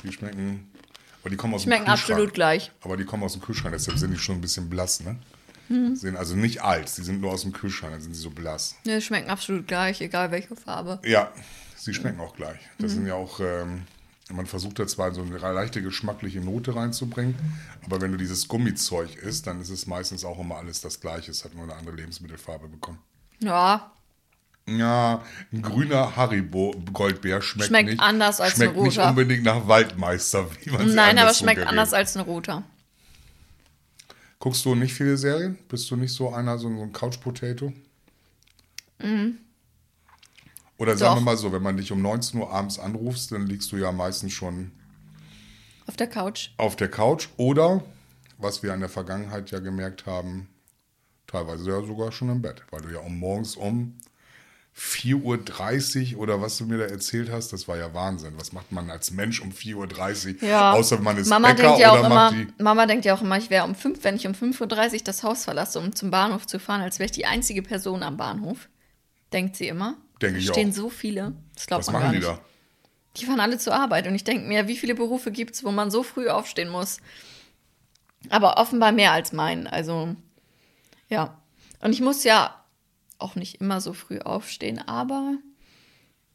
Speaker 3: Die schmecken. Aber die kommen aus
Speaker 2: Schmecken
Speaker 3: dem Kühlschrank.
Speaker 2: absolut gleich.
Speaker 3: Aber die kommen aus dem Kühlschrank, deshalb sind die schon ein bisschen blass, ne?
Speaker 2: Mhm.
Speaker 3: Sehen also nicht alt, die sind nur aus dem Kühlschrank, dann sind sie so blass.
Speaker 2: Ja, schmecken absolut gleich, egal welche Farbe.
Speaker 3: Ja, sie schmecken auch gleich. Das
Speaker 2: Mhm.
Speaker 3: sind ja auch, ähm, man versucht da zwar so eine leichte geschmackliche Note reinzubringen, aber wenn du dieses Gummizeug isst, dann ist es meistens auch immer alles das gleiche. Es hat nur eine andere Lebensmittelfarbe bekommen.
Speaker 2: Ja,
Speaker 3: Ja, ein grüner Haribo Goldbeer schmeckt,
Speaker 2: Schmeckt
Speaker 3: nicht,
Speaker 2: anders als
Speaker 3: schmeckt
Speaker 2: ein
Speaker 3: nicht
Speaker 2: roter.
Speaker 3: unbedingt nach Waldmeister, wie man
Speaker 2: nein, aber schmeckt anders als ein roter.
Speaker 3: Guckst du nicht viele Serien? Bist du nicht so einer, so, ein Couch Potato? Oder sagen
Speaker 2: Mhm. Doch.
Speaker 3: wir mal so, wenn man dich um 19 Uhr abends anrufst, dann liegst du ja meistens schon
Speaker 2: Auf der Couch.
Speaker 3: auf der Couch oder, was wir in der Vergangenheit ja gemerkt haben, teilweise ja sogar schon im Bett, weil du ja um morgens um 4.30 Uhr oder was du mir da erzählt hast, das war ja Wahnsinn. Was macht man als Mensch um 4.30 Uhr?
Speaker 2: Ja.
Speaker 3: Außer man ist
Speaker 2: Mama
Speaker 3: Bäcker
Speaker 2: denkt ja auch
Speaker 3: oder
Speaker 2: immer,
Speaker 3: die.
Speaker 2: Mama denkt ja auch immer, ich wäre um fünf, wenn ich um 5.30 Uhr das Haus verlasse, um zum Bahnhof zu fahren, als wäre ich die einzige Person am Bahnhof. Denkt sie immer.
Speaker 3: Denke ich
Speaker 2: da stehen
Speaker 3: auch.
Speaker 2: so viele. Das glaubt
Speaker 3: Was
Speaker 2: man
Speaker 3: machen
Speaker 2: gar
Speaker 3: die
Speaker 2: nicht.
Speaker 3: da?
Speaker 2: Die fahren alle zur Arbeit und ich denke mir, wie viele Berufe gibt es, wo man so früh aufstehen muss? Aber offenbar mehr als mein. Also, ja. Und ich muss ja auch nicht immer so früh aufstehen, aber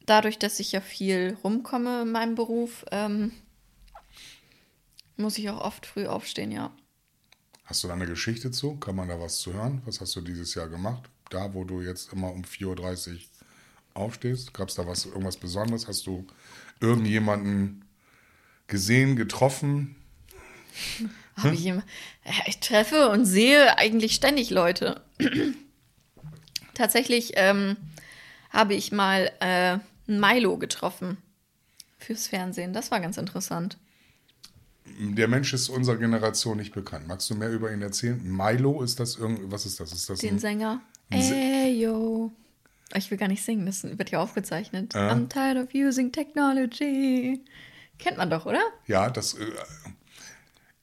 Speaker 2: dadurch, dass ich ja viel rumkomme in meinem Beruf, ähm, muss ich auch oft früh aufstehen, ja.
Speaker 3: Hast du da eine Geschichte zu? Kann man da was zu hören? Was hast du dieses Jahr gemacht? Da, wo du jetzt immer um 4.30 Uhr aufstehst? Gab es da was, irgendwas Besonderes? Hast du irgendjemanden gesehen, getroffen?
Speaker 2: Hm? Ich, ich treffe und sehe eigentlich ständig Leute. Tatsächlich ähm, habe ich mal äh, Milo getroffen fürs Fernsehen. Das war ganz interessant.
Speaker 3: Der Mensch ist unserer Generation nicht bekannt. Magst du mehr über ihn erzählen? Milo, ist das irgend, was ist das? Ist das
Speaker 2: Den
Speaker 3: ein,
Speaker 2: Sänger. Ey, yo. Ich will gar nicht singen, das wird ja aufgezeichnet. Äh? I'm tired of using technology. Kennt man doch, oder?
Speaker 3: Ja, das. Äh,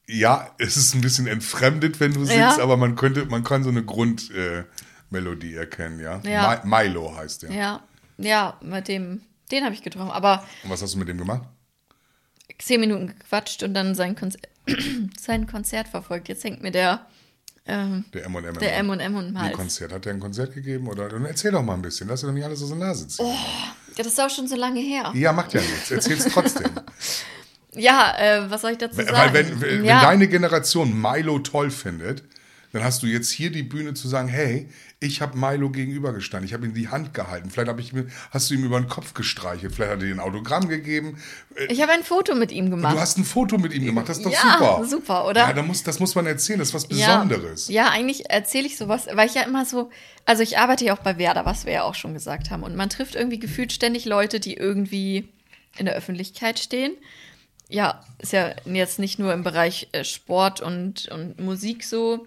Speaker 3: ja, es ist ein bisschen entfremdet, wenn du singst, ja. aber man könnte, man kann so eine Grundmelodie äh, erkennen, ja. ja. Milo heißt der.
Speaker 2: Ja, ja, mit dem, den habe ich getroffen. Aber.
Speaker 3: Und was hast du mit dem gemacht?
Speaker 2: Zehn Minuten gequatscht und dann sein, Konzer sein Konzert verfolgt. Jetzt hängt mir der ähm,
Speaker 3: der M&M.
Speaker 2: Der M&M und.
Speaker 3: Ein Konzert. Hat er ein Konzert gegeben? Oder? Dann erzähl doch mal ein bisschen. Lass dir doch nicht alles aus der Nase ziehen.
Speaker 2: Oh, ja, das ist auch schon so lange her.
Speaker 3: Ja, macht ja nichts. Erzähl's trotzdem.
Speaker 2: ja, äh, was soll ich dazu
Speaker 3: sagen?
Speaker 2: Weil
Speaker 3: wenn, wenn ja. deine Generation Milo toll findet, dann hast du jetzt hier die Bühne zu sagen, hey, ich habe Milo gegenübergestanden, ich habe ihm die Hand gehalten, vielleicht ich, hast du ihm über den Kopf gestreichelt, vielleicht hat er dir ein Autogramm gegeben.
Speaker 2: Äh, ich habe ein Foto mit ihm gemacht.
Speaker 3: Du hast ein Foto mit ihm gemacht, das ist doch
Speaker 2: ja,
Speaker 3: super.
Speaker 2: super, oder?
Speaker 3: Ja, da muss, das muss man erzählen, das ist was Besonderes.
Speaker 2: Ja, ja eigentlich erzähle ich sowas, weil ich ja immer so, also ich arbeite ja auch bei Werder, was wir ja auch schon gesagt haben, und man trifft irgendwie gefühlt ständig Leute, die irgendwie in der Öffentlichkeit stehen ja, ist ja jetzt nicht nur im Bereich äh, Sport und, und Musik so,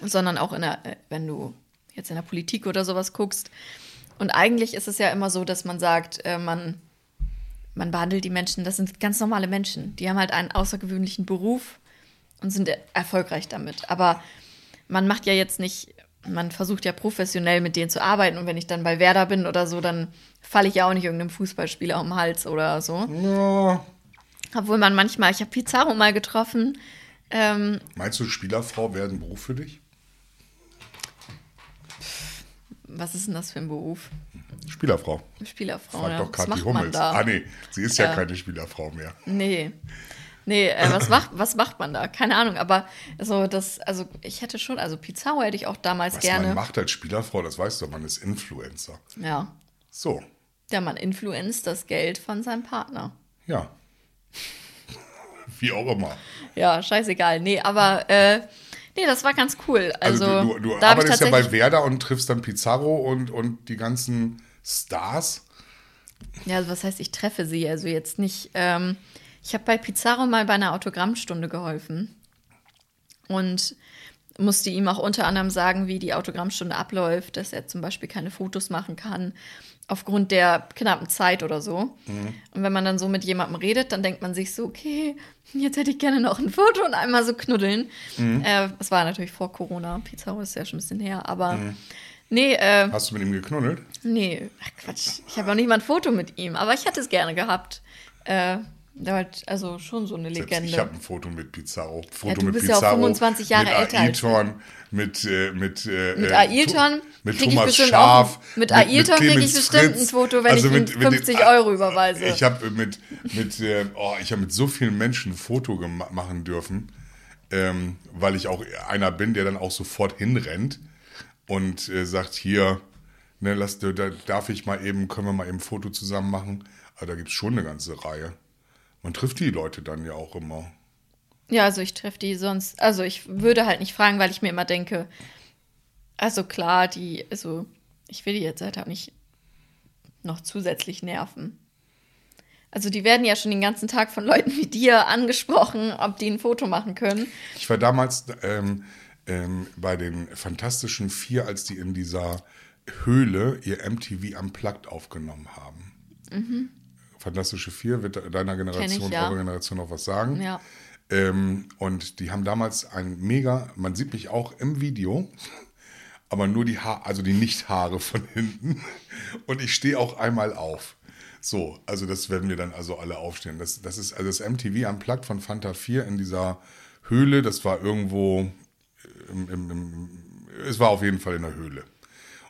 Speaker 2: sondern auch in der, äh, wenn du jetzt in der Politik oder sowas guckst. Und eigentlich ist es ja immer so, dass man sagt, äh, man, man behandelt die Menschen, das sind ganz normale Menschen. Die haben halt einen außergewöhnlichen Beruf und sind erfolgreich damit. Aber man macht ja jetzt nicht, man versucht ja professionell mit denen zu arbeiten. Und wenn ich dann bei Werder bin oder so, dann falle ich ja auch nicht irgendeinem Fußballspieler um den Hals oder so. Ja. Obwohl man manchmal, ich habe Pizarro mal getroffen. Ähm,
Speaker 3: Meinst du, Spielerfrau wäre ein Beruf für dich?
Speaker 2: Was ist denn das für ein Beruf?
Speaker 3: Spielerfrau.
Speaker 2: Spielerfrau,
Speaker 3: Frag
Speaker 2: ja.
Speaker 3: doch Kathi Hummels. Ah, nee, sie ist ja, ja keine Spielerfrau mehr.
Speaker 2: Nee. Nee, äh, was, macht, was macht man da? Keine Ahnung, aber so das, also ich hätte schon, also Pizarro hätte ich auch damals
Speaker 3: was
Speaker 2: gerne.
Speaker 3: Was man macht als Spielerfrau, das weißt du, man ist Influencer.
Speaker 2: Ja.
Speaker 3: So.
Speaker 2: Ja, man influenzt das Geld von seinem Partner.
Speaker 3: Ja. Wie auch immer.
Speaker 2: Ja, scheißegal. Nee, aber äh, Nee, das war ganz cool. Also,
Speaker 3: also du, du, du arbeitest ja bei Werder und triffst dann Pizarro und, und die ganzen Stars.
Speaker 2: Ja, also was heißt, ich treffe sie? Also jetzt nicht. Ähm, ich habe bei Pizarro mal bei einer Autogrammstunde geholfen und musste ihm auch unter anderem sagen, wie die Autogrammstunde abläuft, dass er zum Beispiel keine Fotos machen kann aufgrund der knappen Zeit oder so. Mhm. Und wenn man dann so mit jemandem redet, dann denkt man sich so, okay, jetzt hätte ich gerne noch ein Foto und einmal so knuddeln. Mhm. Äh, das war natürlich vor Corona. Pizarro ist ja schon ein bisschen her, aber mhm. nee. Äh,
Speaker 3: Hast du mit ihm geknuddelt?
Speaker 2: Nee, Ach, Quatsch. Ich habe auch nicht mal ein Foto mit ihm, aber ich hätte es gerne gehabt. Äh, war also schon so eine Legende.
Speaker 3: ich habe ein Foto mit Pizarro. Foto
Speaker 2: ja, du
Speaker 3: mit
Speaker 2: bist
Speaker 3: Pizarro,
Speaker 2: ja auch 25 Jahre
Speaker 3: mit
Speaker 2: älter
Speaker 3: Ailton, mit äh, mit äh,
Speaker 2: mit Ailton
Speaker 3: mit Thomas Scharf,
Speaker 2: auch, mit Ailton kriege ich bestimmt ein Foto, wenn also ich mit, ihm 50 mit, Euro überweise.
Speaker 3: Ich habe mit mit äh, oh, ich habe mit so vielen Menschen ein Foto machen dürfen, ähm, weil ich auch einer bin, der dann auch sofort hinrennt und äh, sagt hier, ne, lass, da darf ich mal eben, können wir mal eben ein Foto zusammen machen. Aber da gibt es schon eine ganze Reihe. Man trifft die Leute dann ja auch immer.
Speaker 2: Ja, also ich treffe die sonst, also ich würde halt nicht fragen, weil ich mir immer denke, also klar, die, also ich will die jetzt halt auch nicht noch zusätzlich nerven. Also die werden ja schon den ganzen Tag von Leuten wie dir angesprochen, ob die ein Foto machen können.
Speaker 3: Ich war damals ähm, ähm, bei den Fantastischen Vier, als die in dieser Höhle ihr MTV Unplugged aufgenommen haben. Mhm. Fantastische Vier wird deiner Generation, ich, ja. eurer Generation noch was sagen.
Speaker 2: Ja.
Speaker 3: Ähm, und die haben damals ein mega, man sieht mich auch im Video, aber nur die Haare, also die Nicht-Haare von hinten. Und ich stehe auch einmal auf. So, also das werden wir dann also alle aufstehen. Das, das ist also das MTV Unplugged von Fanta 4 in dieser Höhle, das war irgendwo, im, im, im, es war auf jeden Fall in der Höhle.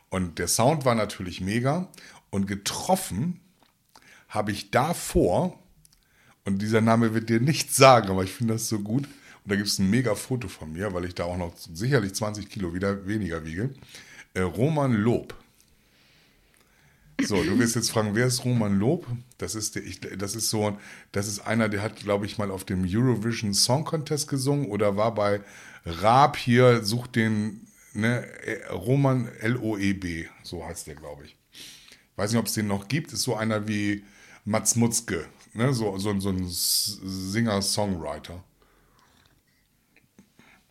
Speaker 3: Und der Sound war natürlich mega und getroffen habe ich davor, und dieser Name wird dir nichts sagen, aber ich finde das so gut, und da gibt es ein mega Foto von mir, weil ich da auch noch sicherlich 20 Kilo wieder weniger wiege, äh, Roman Lob. So, du wirst jetzt fragen, wer ist Roman Lob? Das ist, der, ich, das ist so, das ist einer, der hat, glaube ich, mal auf dem Eurovision Song Contest gesungen oder war bei Raab hier, sucht den, ne, Roman L-O-E-B, so heißt der, glaube ich. Weiß nicht, ob es den noch gibt, ist so einer wie Mats Mutzke, ne, so, so, so ein Singer-Songwriter.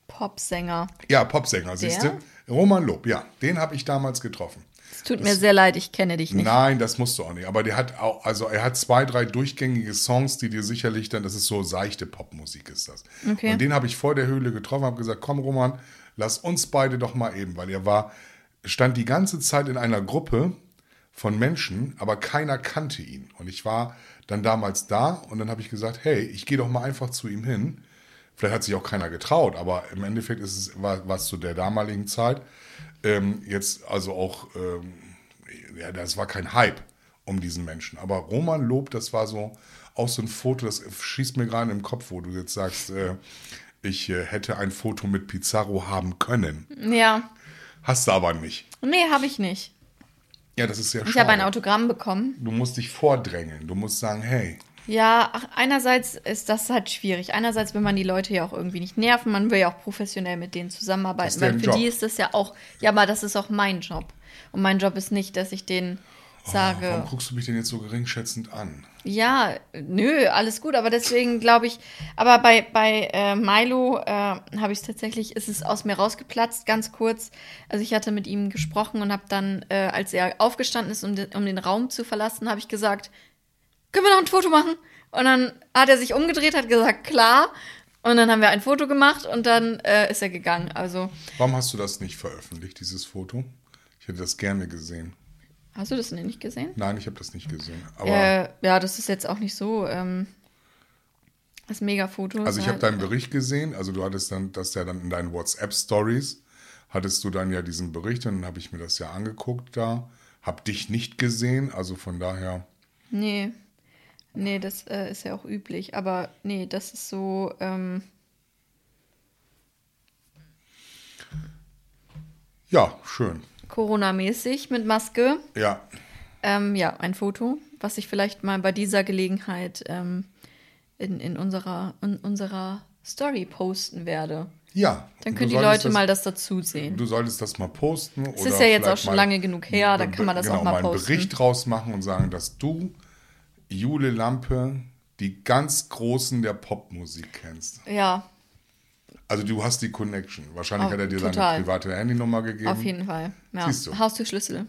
Speaker 2: Popsänger.
Speaker 3: Ja, Popsänger, siehst du? Roman Lob, ja, den habe ich damals getroffen.
Speaker 2: Es tut mir sehr leid, ich kenne dich nicht.
Speaker 3: Nein, das musst du auch nicht. Aber der hat auch, also er hat zwei, drei durchgängige Songs, die dir sicherlich dann, das ist so seichte Popmusik ist das.
Speaker 2: Okay.
Speaker 3: Und den habe ich vor der Höhle getroffen, habe gesagt, komm Roman, lass uns beide doch mal eben, weil er war, stand die ganze Zeit in einer Gruppe von Menschen, aber keiner kannte ihn. Und ich war dann damals da und dann habe ich gesagt, hey, ich gehe doch mal einfach zu ihm hin. Vielleicht hat sich auch keiner getraut, aber im Endeffekt ist es, war, war es zu der damaligen Zeit ähm, jetzt also auch, ähm, ja, das war kein Hype um diesen Menschen. Aber Roman Lob, das war so auch so ein Foto, das schießt mir gerade im Kopf, wo du jetzt sagst, äh, ich äh, hätte ein Foto mit Pizarro haben können.
Speaker 2: Ja.
Speaker 3: Hast du aber nicht.
Speaker 2: Nee, habe ich nicht.
Speaker 3: Ja, das ist sehr
Speaker 2: Ich habe ein Autogramm bekommen.
Speaker 3: Du musst dich vordrängeln. Du musst sagen, hey,
Speaker 2: Ja, ach, einerseits ist das halt schwierig. Einerseits will man die Leute ja auch irgendwie nicht nerven. Man will ja auch professionell mit denen zusammenarbeiten,
Speaker 3: ist
Speaker 2: weil für
Speaker 3: Job.
Speaker 2: die ist das ja auch, ja, aber das ist auch mein Job. Und mein Job ist nicht, dass ich denen sage,
Speaker 3: warum guckst du mich denn jetzt so geringschätzend an?
Speaker 2: ja, nö, alles gut, aber deswegen glaube ich, aber bei, bei äh, Milo äh, habe ich es tatsächlich, ist es aus mir rausgeplatzt, ganz kurz. Also ich hatte mit ihm gesprochen und habe dann, äh, als er aufgestanden ist, um, de, um den Raum zu verlassen, habe ich gesagt, können wir noch ein Foto machen? Und dann hat er sich umgedreht, hat gesagt, klar. Und dann haben wir ein Foto gemacht und dann äh, ist er gegangen. Also,
Speaker 3: Warum hast du das nicht veröffentlicht, dieses Foto? Ich hätte das gerne gesehen.
Speaker 2: Hast du das denn nicht gesehen?
Speaker 3: Nein, ich habe das nicht gesehen. Aber
Speaker 2: Äh, ja, das ist jetzt auch nicht so. Ähm, das Mega-Foto.
Speaker 3: Also ich habe deinen Bericht gesehen, also du hattest dann, das ja dann in deinen WhatsApp-Stories, hattest du dann ja diesen Bericht und dann habe ich mir das ja angeguckt da, habe dich nicht gesehen, also von daher,
Speaker 2: Nee. Nee, das äh, ist ja auch üblich. Aber nee, das ist so. Ähm,
Speaker 3: ja, schön.
Speaker 2: Corona-mäßig mit Maske.
Speaker 3: Ja,
Speaker 2: Ähm, ja, ein Foto, was ich vielleicht mal bei dieser Gelegenheit ähm, in, in, unserer, in unserer Story posten werde.
Speaker 3: ja.
Speaker 2: Dann können die Leute
Speaker 3: das,
Speaker 2: mal das dazu sehen.
Speaker 3: Du solltest das mal posten.
Speaker 2: Es ist ja jetzt auch schon lange genug her, da
Speaker 3: be-
Speaker 2: kann man das
Speaker 3: genau,
Speaker 2: auch mal
Speaker 3: einen
Speaker 2: posten.
Speaker 3: Bericht draus machen und sagen, dass du, Jule Lampe, die ganz Großen der Popmusik kennst.
Speaker 2: Ja,
Speaker 3: Also du hast die Connection. Wahrscheinlich
Speaker 2: Oh,
Speaker 3: hat er dir
Speaker 2: total.
Speaker 3: seine private Handynummer gegeben.
Speaker 2: auf jeden Fall. Ja.
Speaker 3: Siehst du.
Speaker 2: Haustürschlüssel.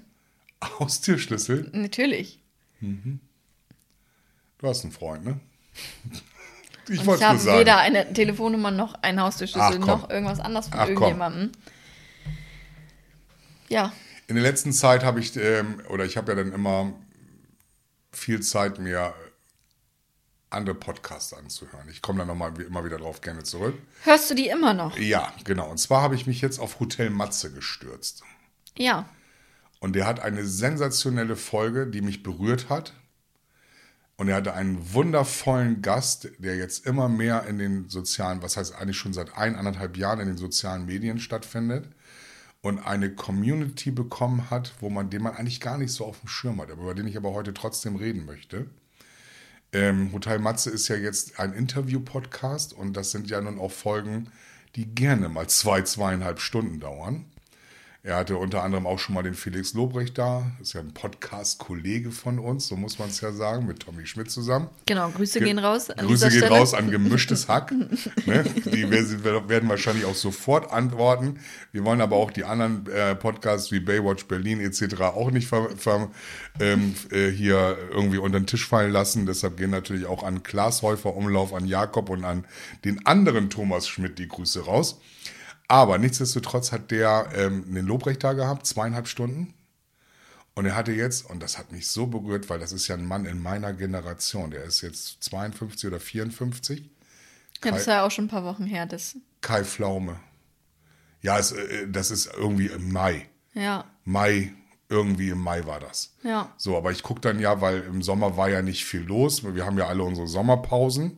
Speaker 3: Haustürschlüssel.
Speaker 2: Natürlich.
Speaker 3: Du hast einen Freund, ne? Ich wollte
Speaker 2: ich
Speaker 3: es nur
Speaker 2: habe
Speaker 3: sagen.
Speaker 2: weder eine Telefonnummer noch einen Haustürschlüssel
Speaker 3: Ach,
Speaker 2: noch irgendwas anderes von
Speaker 3: Ach, komm.
Speaker 2: irgendjemandem. Ja,
Speaker 3: In der letzten Zeit habe ich, ähm, oder ich habe ja dann immer viel Zeit, mir andere Podcasts anzuhören. Ich komme da nochmal immer wieder drauf gerne zurück.
Speaker 2: hörst du die immer noch?
Speaker 3: Ja, genau. Und zwar habe ich mich jetzt auf Hotel Matze gestürzt.
Speaker 2: Ja.
Speaker 3: Und der hat eine sensationelle Folge, die mich berührt hat. Und er hatte einen wundervollen Gast, der jetzt immer mehr in den sozialen, was heißt eigentlich schon seit eineinhalb Jahren in den sozialen Medien stattfindet und eine Community bekommen hat, wo man, den man eigentlich gar nicht so auf dem Schirm hat, aber über den ich aber heute trotzdem reden möchte. Ähm, Hotel Matze ist ja jetzt ein Interview-Podcast und das sind ja nun auch Folgen, die gerne mal zwei, zweieinhalb Stunden dauern. Er hatte unter anderem auch schon mal den Felix Lobrecht da, ist ja ein Podcast-Kollege von uns, so muss man es ja sagen, mit Tommy Schmidt zusammen.
Speaker 2: Genau, Grüße
Speaker 3: Ge-
Speaker 2: gehen raus. An
Speaker 3: Grüße gehen
Speaker 2: Stelle.
Speaker 3: raus an gemischtes Hack. ne? Die werden werden wahrscheinlich auch sofort antworten. Wir wollen aber auch die anderen äh, Podcasts wie Baywatch Berlin etc. auch nicht ver, ver, ähm, äh, hier irgendwie unter den Tisch fallen lassen. Deshalb gehen natürlich auch an Klaas Häufer Umlauf, an Jakob und an den anderen Thomas Schmidt die Grüße raus. Aber nichtsdestotrotz hat der ähm, einen Lobrecht da gehabt, zweieinhalb Stunden. Und er hatte jetzt, und das hat mich so berührt, weil das ist ja ein Mann in meiner Generation, der ist jetzt 52 oder 54,
Speaker 2: Ja, das war ja auch schon ein paar Wochen her. Das,
Speaker 3: Kai Pflaume. Ja, es, äh, das ist irgendwie im Mai.
Speaker 2: ja,
Speaker 3: Mai, irgendwie im Mai war das.
Speaker 2: ja.
Speaker 3: So, aber ich gucke dann ja, weil im Sommer war ja nicht viel los. Wir haben ja alle unsere Sommerpausen.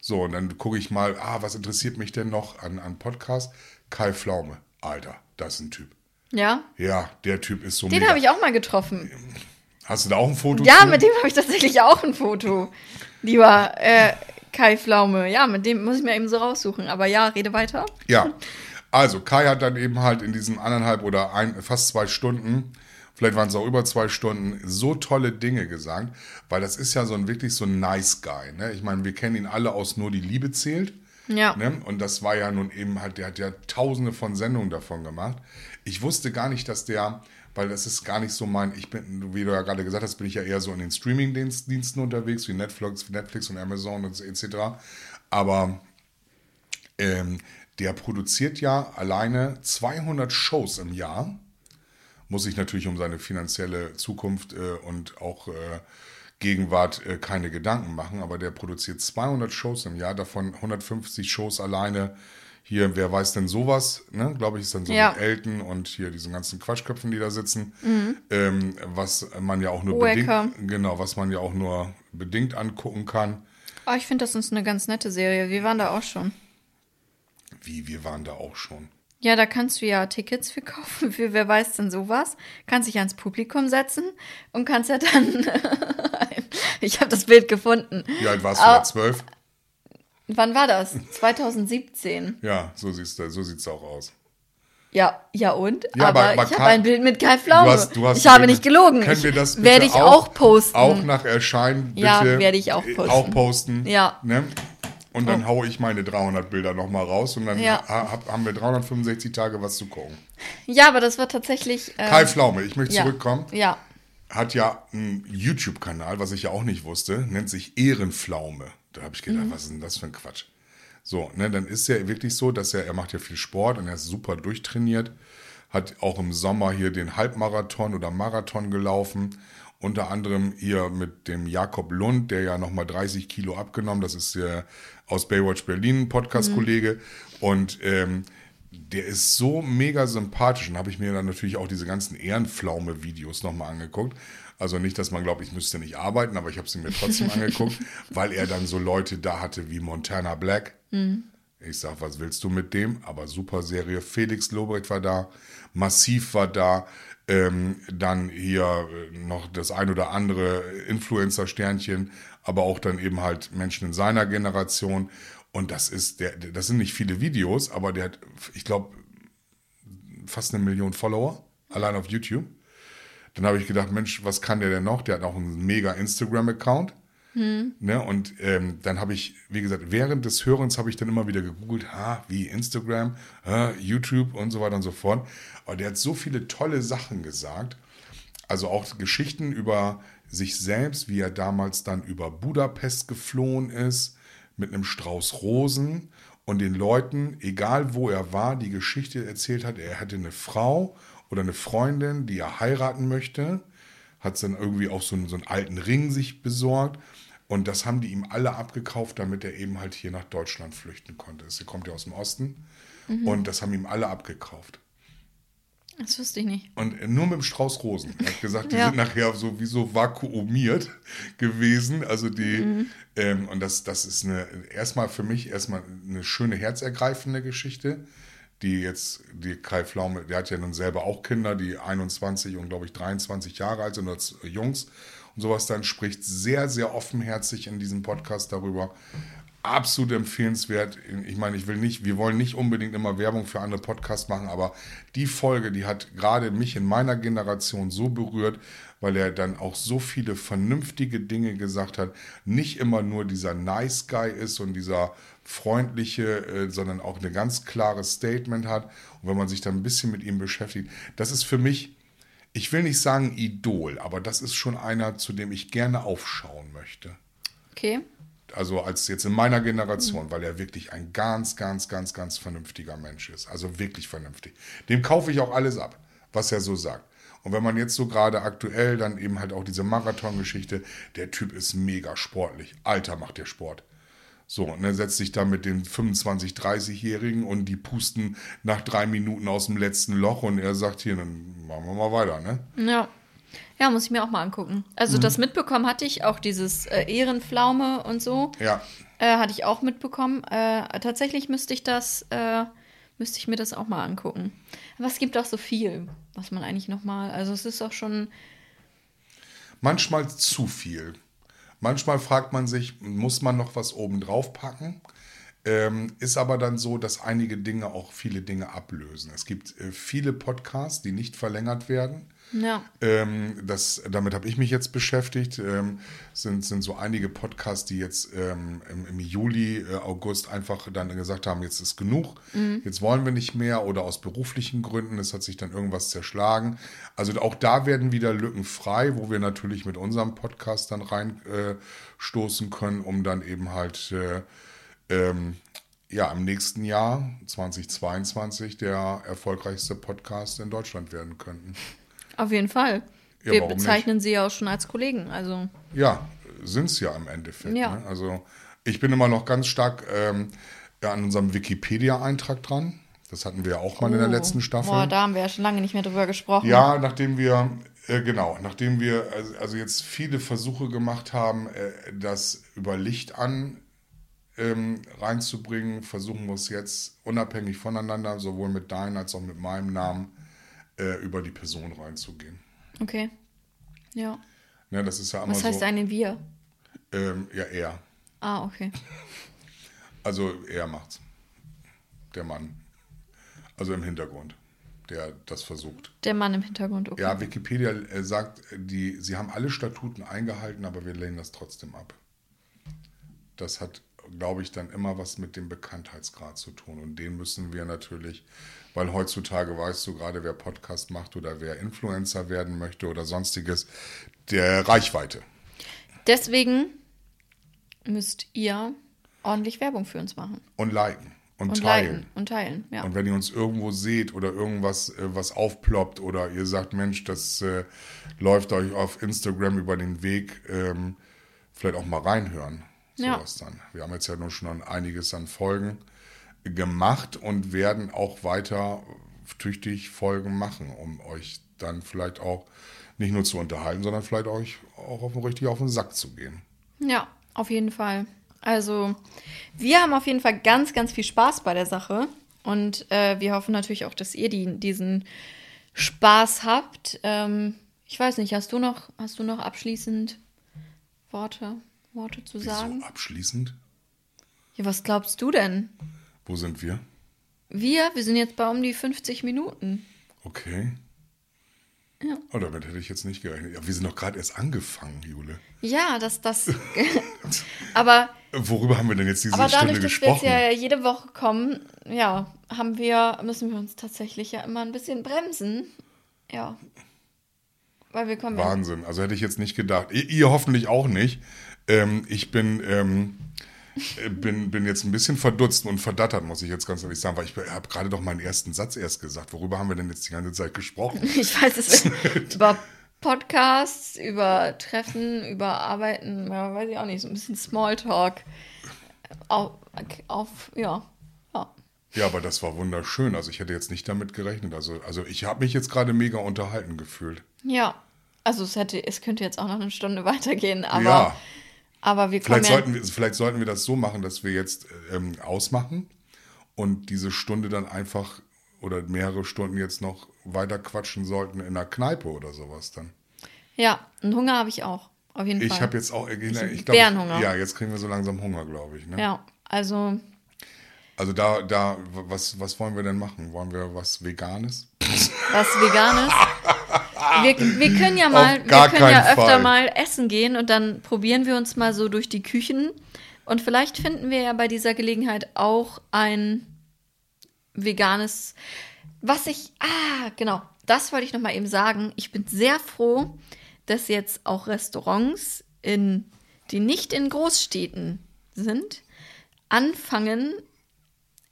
Speaker 3: So, und dann gucke ich mal, ah, was interessiert mich denn noch an, an Podcast? Kai Pflaume. Alter, das ist ein Typ.
Speaker 2: Ja,
Speaker 3: Ja, der Typ ist so
Speaker 2: den habe ich auch mal getroffen.
Speaker 3: Hast du da auch ein Foto
Speaker 2: Ja,
Speaker 3: zu?
Speaker 2: mit dem habe ich tatsächlich auch ein Foto. Lieber äh, Kai Pflaume. Ja, mit dem muss ich mir eben so raussuchen. Aber ja, rede weiter.
Speaker 3: Ja, also Kai hat dann eben halt in diesen anderthalb oder ein, fast zwei Stunden, vielleicht waren es auch über zwei Stunden, so tolle Dinge gesagt, weil das ist ja so ein wirklich so ein nice Guy. Ne? Ich meine, wir kennen ihn alle aus Nur die Liebe zählt.
Speaker 2: Ja.
Speaker 3: Ne? Und das war ja nun eben halt, der hat ja tausende von Sendungen davon gemacht. Ich wusste gar nicht, dass der, weil das ist gar nicht so mein, ich bin, wie du ja gerade gesagt hast, bin ich ja eher so in den Streaming-Diensten unterwegs, wie Netflix, Netflix und Amazon und etc. Aber ähm, der produziert ja alleine 200 Shows im Jahr. Muss sich natürlich um seine finanzielle Zukunft äh, und auch äh, Gegenwart äh, keine Gedanken machen, aber der produziert 200 Shows im Jahr, davon 150 Shows alleine. Hier, wer weiß denn sowas, ne? glaube ich, ist dann so
Speaker 2: Ja.
Speaker 3: mit Elton und hier diesen ganzen Quatschköpfen, die da sitzen, ähm, was man ja auch nur
Speaker 2: Wacker.
Speaker 3: bedingt, genau, was man ja auch nur bedingt angucken kann.
Speaker 2: Oh, ich finde, das ist eine ganz nette Serie. Wir waren da auch schon.
Speaker 3: Wie, wir waren da auch schon.
Speaker 2: Ja, da kannst du ja Tickets für kaufen, für wer weiß denn sowas. Kannst dich ans Publikum setzen und kannst ja dann. ich habe das Bild gefunden.
Speaker 3: Wie alt warst du
Speaker 2: Ah.
Speaker 3: Zwölf?
Speaker 2: Wann war das? 2017.
Speaker 3: Ja, so siehst du, so sieht's auch aus.
Speaker 2: Ja, ja und?
Speaker 3: Ja,
Speaker 2: aber,
Speaker 3: aber-
Speaker 2: ich habe ein Bild mit Kai Pflaume.
Speaker 3: Du hast, du hast
Speaker 2: ich habe nicht gelogen.
Speaker 3: Können wir das
Speaker 2: werde ich auch, posten.
Speaker 3: Auch nach Erscheinen bitte.
Speaker 2: Ja, werde ich auch
Speaker 3: äh,
Speaker 2: posten.
Speaker 3: Auch posten.
Speaker 2: Ja.
Speaker 3: Ne? Und dann haue ich meine 300 Bilder nochmal raus und dann
Speaker 2: Ja.
Speaker 3: ha, hab, haben wir 365 Tage was zu gucken.
Speaker 2: Ja, aber das war tatsächlich. Äh,
Speaker 3: Kai Pflaume, ich möchte
Speaker 2: ja.
Speaker 3: zurückkommen,
Speaker 2: Ja.
Speaker 3: hat ja einen YouTube-Kanal, was ich ja auch nicht wusste, nennt sich Ehrenpflaume. Da habe ich gedacht,
Speaker 2: Mhm.
Speaker 3: was ist denn das für ein Quatsch? So, ne, dann ist er wirklich so, dass er, er macht ja viel Sport und er ist super durchtrainiert, hat auch im Sommer hier den Halbmarathon oder Marathon gelaufen, unter anderem hier mit dem Jakob Lund, der ja nochmal 30 Kilo abgenommen, das ist der aus Baywatch Berlin, Podcast-Kollege und ähm, der ist so mega sympathisch und habe ich mir dann natürlich auch diese ganzen Ehrenpflaume-Videos nochmal angeguckt. Also nicht, dass man glaubt, ich müsste nicht arbeiten, aber ich habe sie mir trotzdem angeguckt, weil er dann so Leute da hatte wie Montana Black. Ich sag, was willst du mit dem? Aber super Serie. Felix Lobrecht war da, Massiv war da, ähm, dann hier äh, noch das ein oder andere Influencer-Sternchen, aber auch dann eben halt Menschen in seiner Generation. Und das ist, der, das sind nicht viele Videos, aber der hat, ich glaube, fast eine Million Follower, allein auf YouTube. Dann habe ich gedacht, Mensch, was kann der denn noch? Der hat auch einen mega Instagram-Account. Ne? Und ähm, dann habe ich, wie gesagt, während des Hörens habe ich dann immer wieder gegoogelt, ha, wie Instagram, ha, YouTube und so weiter und so fort. Aber der hat so viele tolle Sachen gesagt. Also auch Geschichten über sich selbst, wie er damals dann über Budapest geflohen ist, mit einem Strauß Rosen und den Leuten, egal wo er war, die Geschichte erzählt hat, er hätte eine Frau oder eine Freundin, die er heiraten möchte, hat dann irgendwie auch so einen, so einen alten Ring sich besorgt. Und das haben die ihm alle abgekauft, damit er eben halt hier nach Deutschland flüchten konnte. Er kommt ja aus dem Osten. Und das haben ihm alle abgekauft.
Speaker 2: Das wusste ich nicht.
Speaker 3: Und nur mit dem Strauß Rosen. Er hat gesagt, die
Speaker 2: Ja.
Speaker 3: sind nachher sowieso vakuumiert gewesen. Also die, ähm, und das, das ist eine, erstmal für mich erstmal eine schöne, herzergreifende Geschichte. Die jetzt, die Kai Pflaume, der hat ja nun selber auch Kinder, die 21 und glaube ich 23 Jahre alt sind, als Jungs und sowas dann, spricht sehr, sehr offenherzig in diesem Podcast darüber. Absolut empfehlenswert. Ich meine, ich will nicht, wir wollen nicht unbedingt immer Werbung für andere Podcasts machen, aber die Folge, die hat gerade mich in meiner Generation so berührt, weil er dann auch so viele vernünftige Dinge gesagt hat. Nicht immer nur dieser Nice Guy ist und dieser freundliche, äh, sondern auch ein ganz klares Statement hat. Und wenn man sich dann ein bisschen mit ihm beschäftigt, das ist für mich, ich will nicht sagen Idol, aber das ist schon einer, zu dem ich gerne aufschauen möchte
Speaker 2: Okay.
Speaker 3: Also als jetzt in meiner Generation, weil er wirklich ein ganz, ganz, ganz, ganz vernünftiger Mensch ist. Also wirklich vernünftig. Dem kaufe ich auch alles ab, was er so sagt. Und wenn man jetzt so gerade aktuell dann eben halt auch diese Marathon-Geschichte, der Typ ist mega sportlich. Alter macht der Sport. So, und er setzt sich da mit den 25-, 30-Jährigen und die pusten nach drei Minuten aus dem letzten Loch und er sagt hier, dann machen wir mal weiter, ne?
Speaker 2: Ja. Ja, muss ich mir auch mal angucken. Also
Speaker 3: Mhm.
Speaker 2: das mitbekommen hatte ich, auch dieses äh, Ehrenpflaume und so,
Speaker 3: Ja,
Speaker 2: äh, hatte ich auch mitbekommen. Äh, tatsächlich müsste ich das, äh, müsste ich mir das auch mal angucken. Aber es gibt auch so viel, was man eigentlich noch mal, also es ist auch schon,
Speaker 3: manchmal zu viel. Manchmal fragt man sich, muss man noch was oben drauf packen? Ähm, ist aber dann so, dass einige Dinge auch viele Dinge ablösen. Es gibt äh, viele Podcasts, die nicht verlängert werden.
Speaker 2: Ja,
Speaker 3: Ähm, das, damit habe ich mich jetzt beschäftigt. Ähm, sind, sind so einige Podcasts, die jetzt ähm, im, im Juli, äh, August einfach dann gesagt haben, jetzt ist genug, jetzt wollen wir nicht mehr oder aus beruflichen Gründen, es hat sich dann irgendwas zerschlagen. Also auch da werden wieder Lücken frei, wo wir natürlich mit unserem Podcast dann reinstoßen äh, können, um dann eben halt äh, ähm, ja, im nächsten Jahr, 2022, der erfolgreichste Podcast in Deutschland werden könnten.
Speaker 2: Auf jeden Fall.
Speaker 3: Ja,
Speaker 2: Wir bezeichnen sie ja auch schon als Kollegen, also
Speaker 3: Ja, sind es ja im Endeffekt.
Speaker 2: Ja.
Speaker 3: Ne? Also ich bin immer noch ganz stark ähm, ja, an unserem Wikipedia-Eintrag dran. Das hatten wir ja auch mal in der
Speaker 2: Oh,
Speaker 3: letzten Staffel.
Speaker 2: Boah, da haben wir ja schon lange nicht mehr drüber gesprochen.
Speaker 3: Ja, nachdem wir, äh, genau, nachdem wir also, also jetzt viele Versuche gemacht haben, äh, das über Licht an ähm, reinzubringen, versuchen wir es jetzt unabhängig voneinander, sowohl mit deinem als auch mit meinem Namen, äh, über die Person reinzugehen.
Speaker 2: Okay. Ja.
Speaker 3: Ne, das ist ja
Speaker 2: Was heißt
Speaker 3: so.
Speaker 2: eine Wir?
Speaker 3: Ähm, ja, er.
Speaker 2: Ah, okay.
Speaker 3: Also er macht's. Der Mann. Also im Hintergrund, der das versucht.
Speaker 2: Der Mann im Hintergrund, okay.
Speaker 3: Ja, Wikipedia äh, sagt, die, sie haben alle Statuten eingehalten, aber wir lehnen das trotzdem ab. Das hat, glaube ich, dann immer was mit dem Bekanntheitsgrad zu tun. Und den müssen wir natürlich, weil heutzutage weißt du gerade, wer Podcast macht oder wer Influencer werden möchte oder sonstiges, der Reichweite.
Speaker 2: Deswegen müsst ihr ordentlich Werbung für uns machen.
Speaker 3: Und liken und,
Speaker 2: Und
Speaker 3: teilen.
Speaker 2: liken und teilen, ja.
Speaker 3: Und wenn ihr uns irgendwo seht oder irgendwas äh, was aufploppt oder ihr sagt, Mensch, das äh, läuft euch auf Instagram über den Weg, ähm, vielleicht auch mal reinhören.
Speaker 2: Ja.
Speaker 3: Sowas dann. Wir haben jetzt ja nun schon einiges an Folgen gemacht und werden auch weiter tüchtig Folgen machen, um euch dann vielleicht auch nicht nur zu unterhalten, sondern vielleicht euch auch auf, richtig auf den Sack zu gehen.
Speaker 2: Ja, auf jeden Fall. Also, wir haben auf jeden Fall ganz, ganz viel Spaß bei der Sache. Und äh, wir hoffen natürlich auch, dass ihr die, diesen Spaß habt. Ähm, ich weiß nicht, hast du noch, hast du noch abschließend Worte, Worte zu sagen?
Speaker 3: So abschließend,
Speaker 2: Ja, was glaubst du denn?
Speaker 3: Wo sind wir?
Speaker 2: Wir, wir sind jetzt bei um die 50 Minuten.
Speaker 3: Okay.
Speaker 2: Ja.
Speaker 3: Oh, damit hätte ich jetzt nicht gerechnet. Ja, wir sind doch gerade erst angefangen, Jule.
Speaker 2: Ja, das, das. aber,
Speaker 3: Worüber haben wir denn jetzt diese
Speaker 2: aber dadurch,
Speaker 3: Stunde
Speaker 2: dass wir jetzt
Speaker 3: gesprochen?
Speaker 2: ja jede Woche kommen, ja, haben wir, müssen wir uns tatsächlich ja immer ein bisschen bremsen. Ja. Weil wir kommen.
Speaker 3: Wahnsinn. Also hätte ich jetzt nicht gedacht. Ihr, ihr hoffentlich auch nicht. Ähm, ich bin, ähm, äh, bin, bin jetzt ein bisschen verdutzt und verdattert, muss ich jetzt ganz ehrlich sagen, weil ich habe gerade doch meinen ersten Satz erst gesagt. Worüber haben wir denn jetzt die ganze Zeit gesprochen?
Speaker 2: Ich weiß es nicht. über Podcasts, über Treffen, über Arbeiten, ja, weiß ich auch nicht, so ein bisschen Smalltalk. Auf, auf ja. ja.
Speaker 3: Ja, aber das war wunderschön. Also ich hätte jetzt nicht damit gerechnet. Also, also ich habe mich jetzt gerade mega unterhalten gefühlt.
Speaker 2: Ja. Also es hätte, es könnte jetzt auch noch eine Stunde weitergehen, aber,
Speaker 3: ja.
Speaker 2: Aber wir
Speaker 3: Vielleicht sollten, wir, vielleicht sollten wir das so machen, dass wir jetzt ähm, ausmachen und diese Stunde dann einfach oder mehrere Stunden jetzt noch weiter quatschen sollten in der Kneipe oder sowas dann.
Speaker 2: Ja, einen Hunger habe ich auch. Auf jeden Fall.
Speaker 3: Ich habe jetzt auch, ich, ich
Speaker 2: hab
Speaker 3: glaube,
Speaker 2: Bärenhunger.
Speaker 3: ja, jetzt kriegen wir so langsam Hunger, glaube ich. Ne?
Speaker 2: Ja, also
Speaker 3: Also da, da, was, was wollen wir denn machen? Wollen wir was Veganes?
Speaker 2: was Veganes. Wir, wir können ja mal, wir können ja öfter
Speaker 3: Fall.
Speaker 2: mal essen gehen und dann probieren wir uns mal so durch die Küchen. Und vielleicht finden wir ja bei dieser Gelegenheit auch ein veganes, was ich, ah, genau, das wollte ich noch mal eben sagen. Ich bin sehr froh, dass jetzt auch Restaurants, in, die nicht in Großstädten sind, anfangen,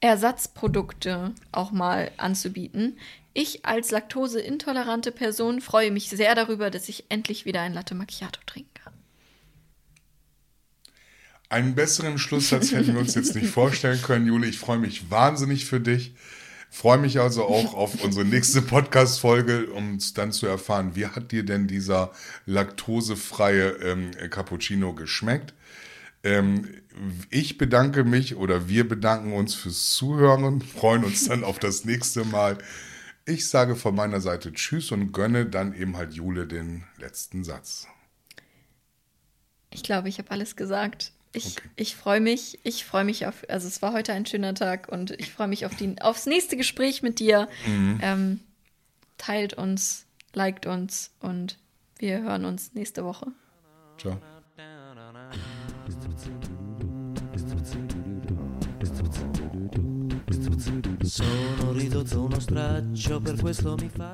Speaker 2: Ersatzprodukte auch mal anzubieten. Ich als laktoseintolerante Person freue mich sehr darüber, dass ich endlich wieder ein Latte Macchiato trinken kann.
Speaker 3: Einen besseren Schlusssatz hätten wir uns jetzt nicht vorstellen können, Jule. Ich freue mich wahnsinnig für dich. Freue mich also auch auf unsere nächste Podcast-Folge, um dann zu erfahren, wie hat dir denn dieser laktosefreie ähm, Cappuccino geschmeckt? Ähm, ich bedanke mich oder wir bedanken uns fürs Zuhören freuen uns dann auf das nächste Mal. Ich sage von meiner Seite Tschüss und gönne dann eben halt Jule den letzten Satz.
Speaker 2: Ich glaube, ich habe alles gesagt. Ich, okay. ich freue mich, ich freue mich auf, also es war heute ein schöner Tag und ich freue mich auf die, aufs nächste Gespräch mit dir. Mhm. Ähm, teilt uns, liked uns und wir hören uns nächste Woche. Ciao. Sono ridotto uno straccio, per questo mi fa...